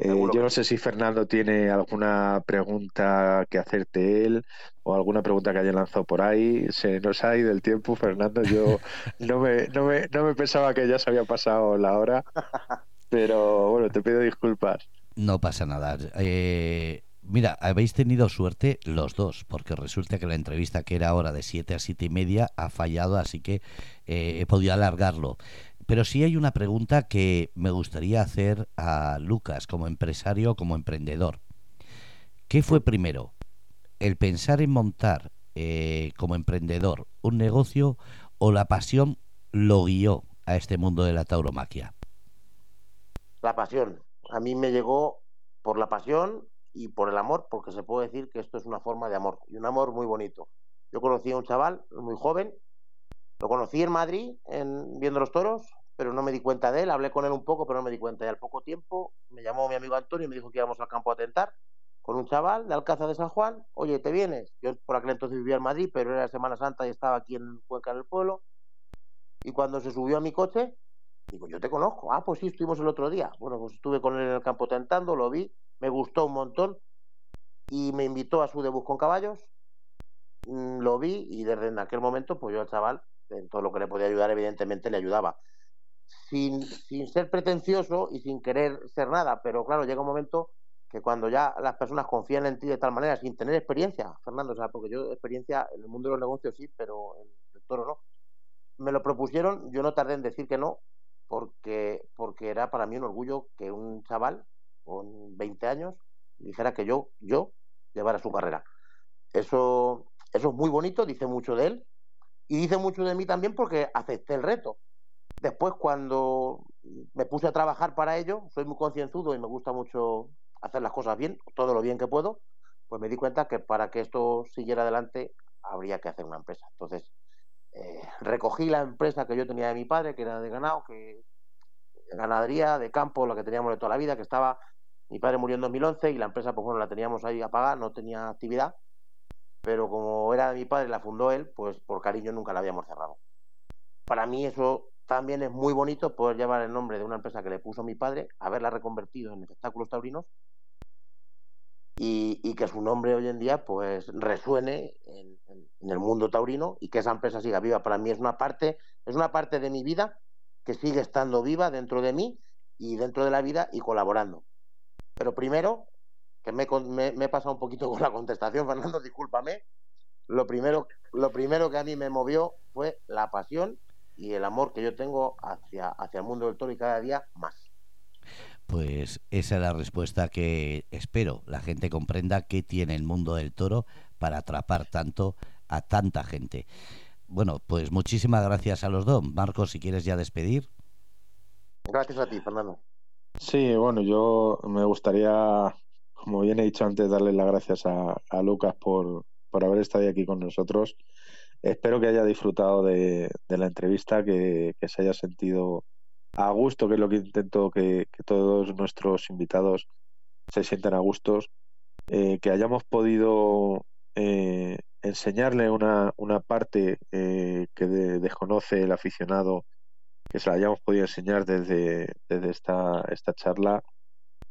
Eh, yo no sé si Fernando tiene alguna pregunta que hacerte él o alguna pregunta que haya lanzado por ahí. Se nos ha ido el tiempo, Fernando. Yo no me, no me, no me pensaba que ya se había pasado la hora, pero bueno, te pido disculpas. No pasa nada. Eh, Mira, habéis tenido suerte los dos, porque resulta que la entrevista que era ahora de 7 a siete y media ha fallado, así que eh, he podido alargarlo. Pero sí hay una pregunta que me gustaría hacer a Lucas como empresario, como emprendedor. ¿Qué fue primero? ¿El pensar en montar eh, como emprendedor un negocio o la pasión lo guió a este mundo de la tauromaquia? La pasión. A mí me llegó por la pasión y por el amor, porque se puede decir que esto es una forma de amor, y un amor muy bonito. Yo conocí a un chaval muy joven, lo conocí en Madrid en, viendo los toros, pero no me di cuenta de él, hablé con él un poco, pero no me di cuenta. Y al poco tiempo me llamó mi amigo Antonio y me dijo que íbamos al campo a tentar con un chaval de Alcázar de San Juan. Oye, ¿te vienes? Yo por aquel entonces vivía en Madrid, pero era Semana Santa y estaba aquí en Cuenca, en el pueblo. Y cuando se subió a mi coche, digo, yo te conozco. Ah, pues sí, estuvimos el otro día. Bueno, pues estuve con él en el campo tentando, lo vi me gustó un montón y me invitó a su debut con caballos. Mm, lo vi y desde aquel momento, pues yo al chaval, en todo lo que le podía ayudar, evidentemente le ayudaba. Sin, sin ser pretencioso y sin querer ser nada, pero claro, llega un momento que cuando ya las personas confían en ti de tal manera, sin tener experiencia, Fernando, o sea, porque yo experiencia en el mundo de los negocios sí, pero en el toro no. Me lo propusieron, yo no tardé en decir que no, porque, porque era para mí un orgullo que un chaval con 20 años dijera que yo, yo llevara su carrera. Eso, eso es muy bonito, dice mucho de él y dice mucho de mí también porque acepté el reto. Después, cuando me puse a trabajar para ello, soy muy concienzudo y me gusta mucho hacer las cosas bien, todo lo bien que puedo, pues me di cuenta que para que esto siguiera adelante habría que hacer una empresa. Entonces, eh, recogí la empresa que yo tenía de mi padre, que era de ganado, que ganadería, de campo, la que teníamos de toda la vida, que estaba mi padre murió en 2011 y la empresa, pues bueno, la teníamos ahí apagada, no tenía actividad, pero como era de mi padre, la fundó él, pues por cariño nunca la habíamos cerrado. Para mí eso también es muy bonito poder llevar el nombre de una empresa que le puso mi padre, haberla reconvertido en espectáculos taurinos y, que su nombre hoy en día pues resuene en, el mundo taurino y que esa empresa siga viva. Para mí es una parte, es una parte de mi vida que sigue estando viva dentro de mí y dentro de la vida y colaborando. Pero primero, que me, he pasado un poquito con la contestación, Fernando, discúlpame. Lo primero, lo primero que a mí me movió fue la pasión y el amor que yo tengo hacia, hacia el mundo del toro cada día más. Pues esa es la respuesta que espero la gente comprenda que tiene el mundo del toro para atrapar tanto a tanta gente. Bueno, pues muchísimas gracias a los dos. Marcos, si quieres ya despedir. Gracias a ti, Fernando. Sí, bueno, yo me gustaría, como bien he dicho antes, darle las gracias a, Lucas por, por haber estado aquí con nosotros. Espero que haya disfrutado de, la entrevista, que, que, se haya sentido a gusto, que es lo que intento que, todos nuestros invitados se sientan a gustos, eh, que hayamos podido eh, enseñarle una, una parte eh, que desconoce el aficionado, que se la hayamos podido enseñar desde, desde esta, esta charla.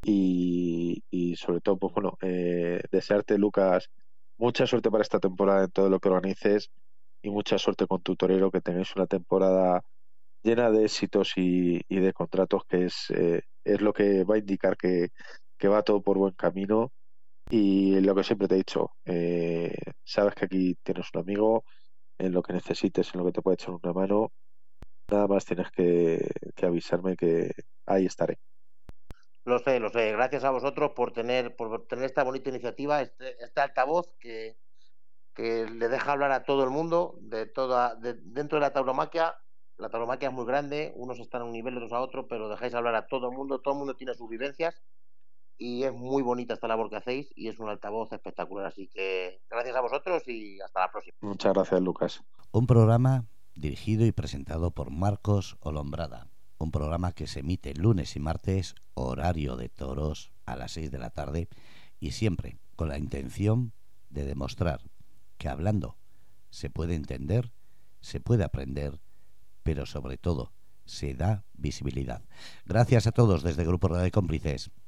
Y, y sobre todo, pues bueno, desearte, Lucas, mucha suerte para esta temporada en todo lo que organices y mucha suerte con tu torero, que tengáis una temporada llena de éxitos y, de contratos, que es, eh, es lo que va a indicar que, va todo por buen camino. Y lo que siempre te he dicho, eh, sabes que aquí tienes un amigo, en lo que necesites, en lo que te pueda echar una mano, nada más tienes que, avisarme que ahí estaré. Lo sé, lo sé. Gracias a vosotros por tener, por tener esta bonita iniciativa, este, este altavoz que, que le deja hablar a todo el mundo de toda, dentro de la tauromaquia la tauromaquia es muy grande, unos están a un nivel, otros a otro, pero dejáis hablar a todo el mundo, todo el mundo tiene sus vivencias y es muy bonita esta labor que hacéis y es un altavoz espectacular. Así que gracias a vosotros y hasta la próxima. Muchas gracias, Lucas. Un programa dirigido y presentado por Marcos Olombrada. Un programa que se emite lunes y martes, horario de toros, a las 6 de la tarde y siempre con la intención de demostrar que hablando se puede entender, se puede aprender pero sobre todo se da visibilidad. Gracias a todos desde Grupo de Cómplices.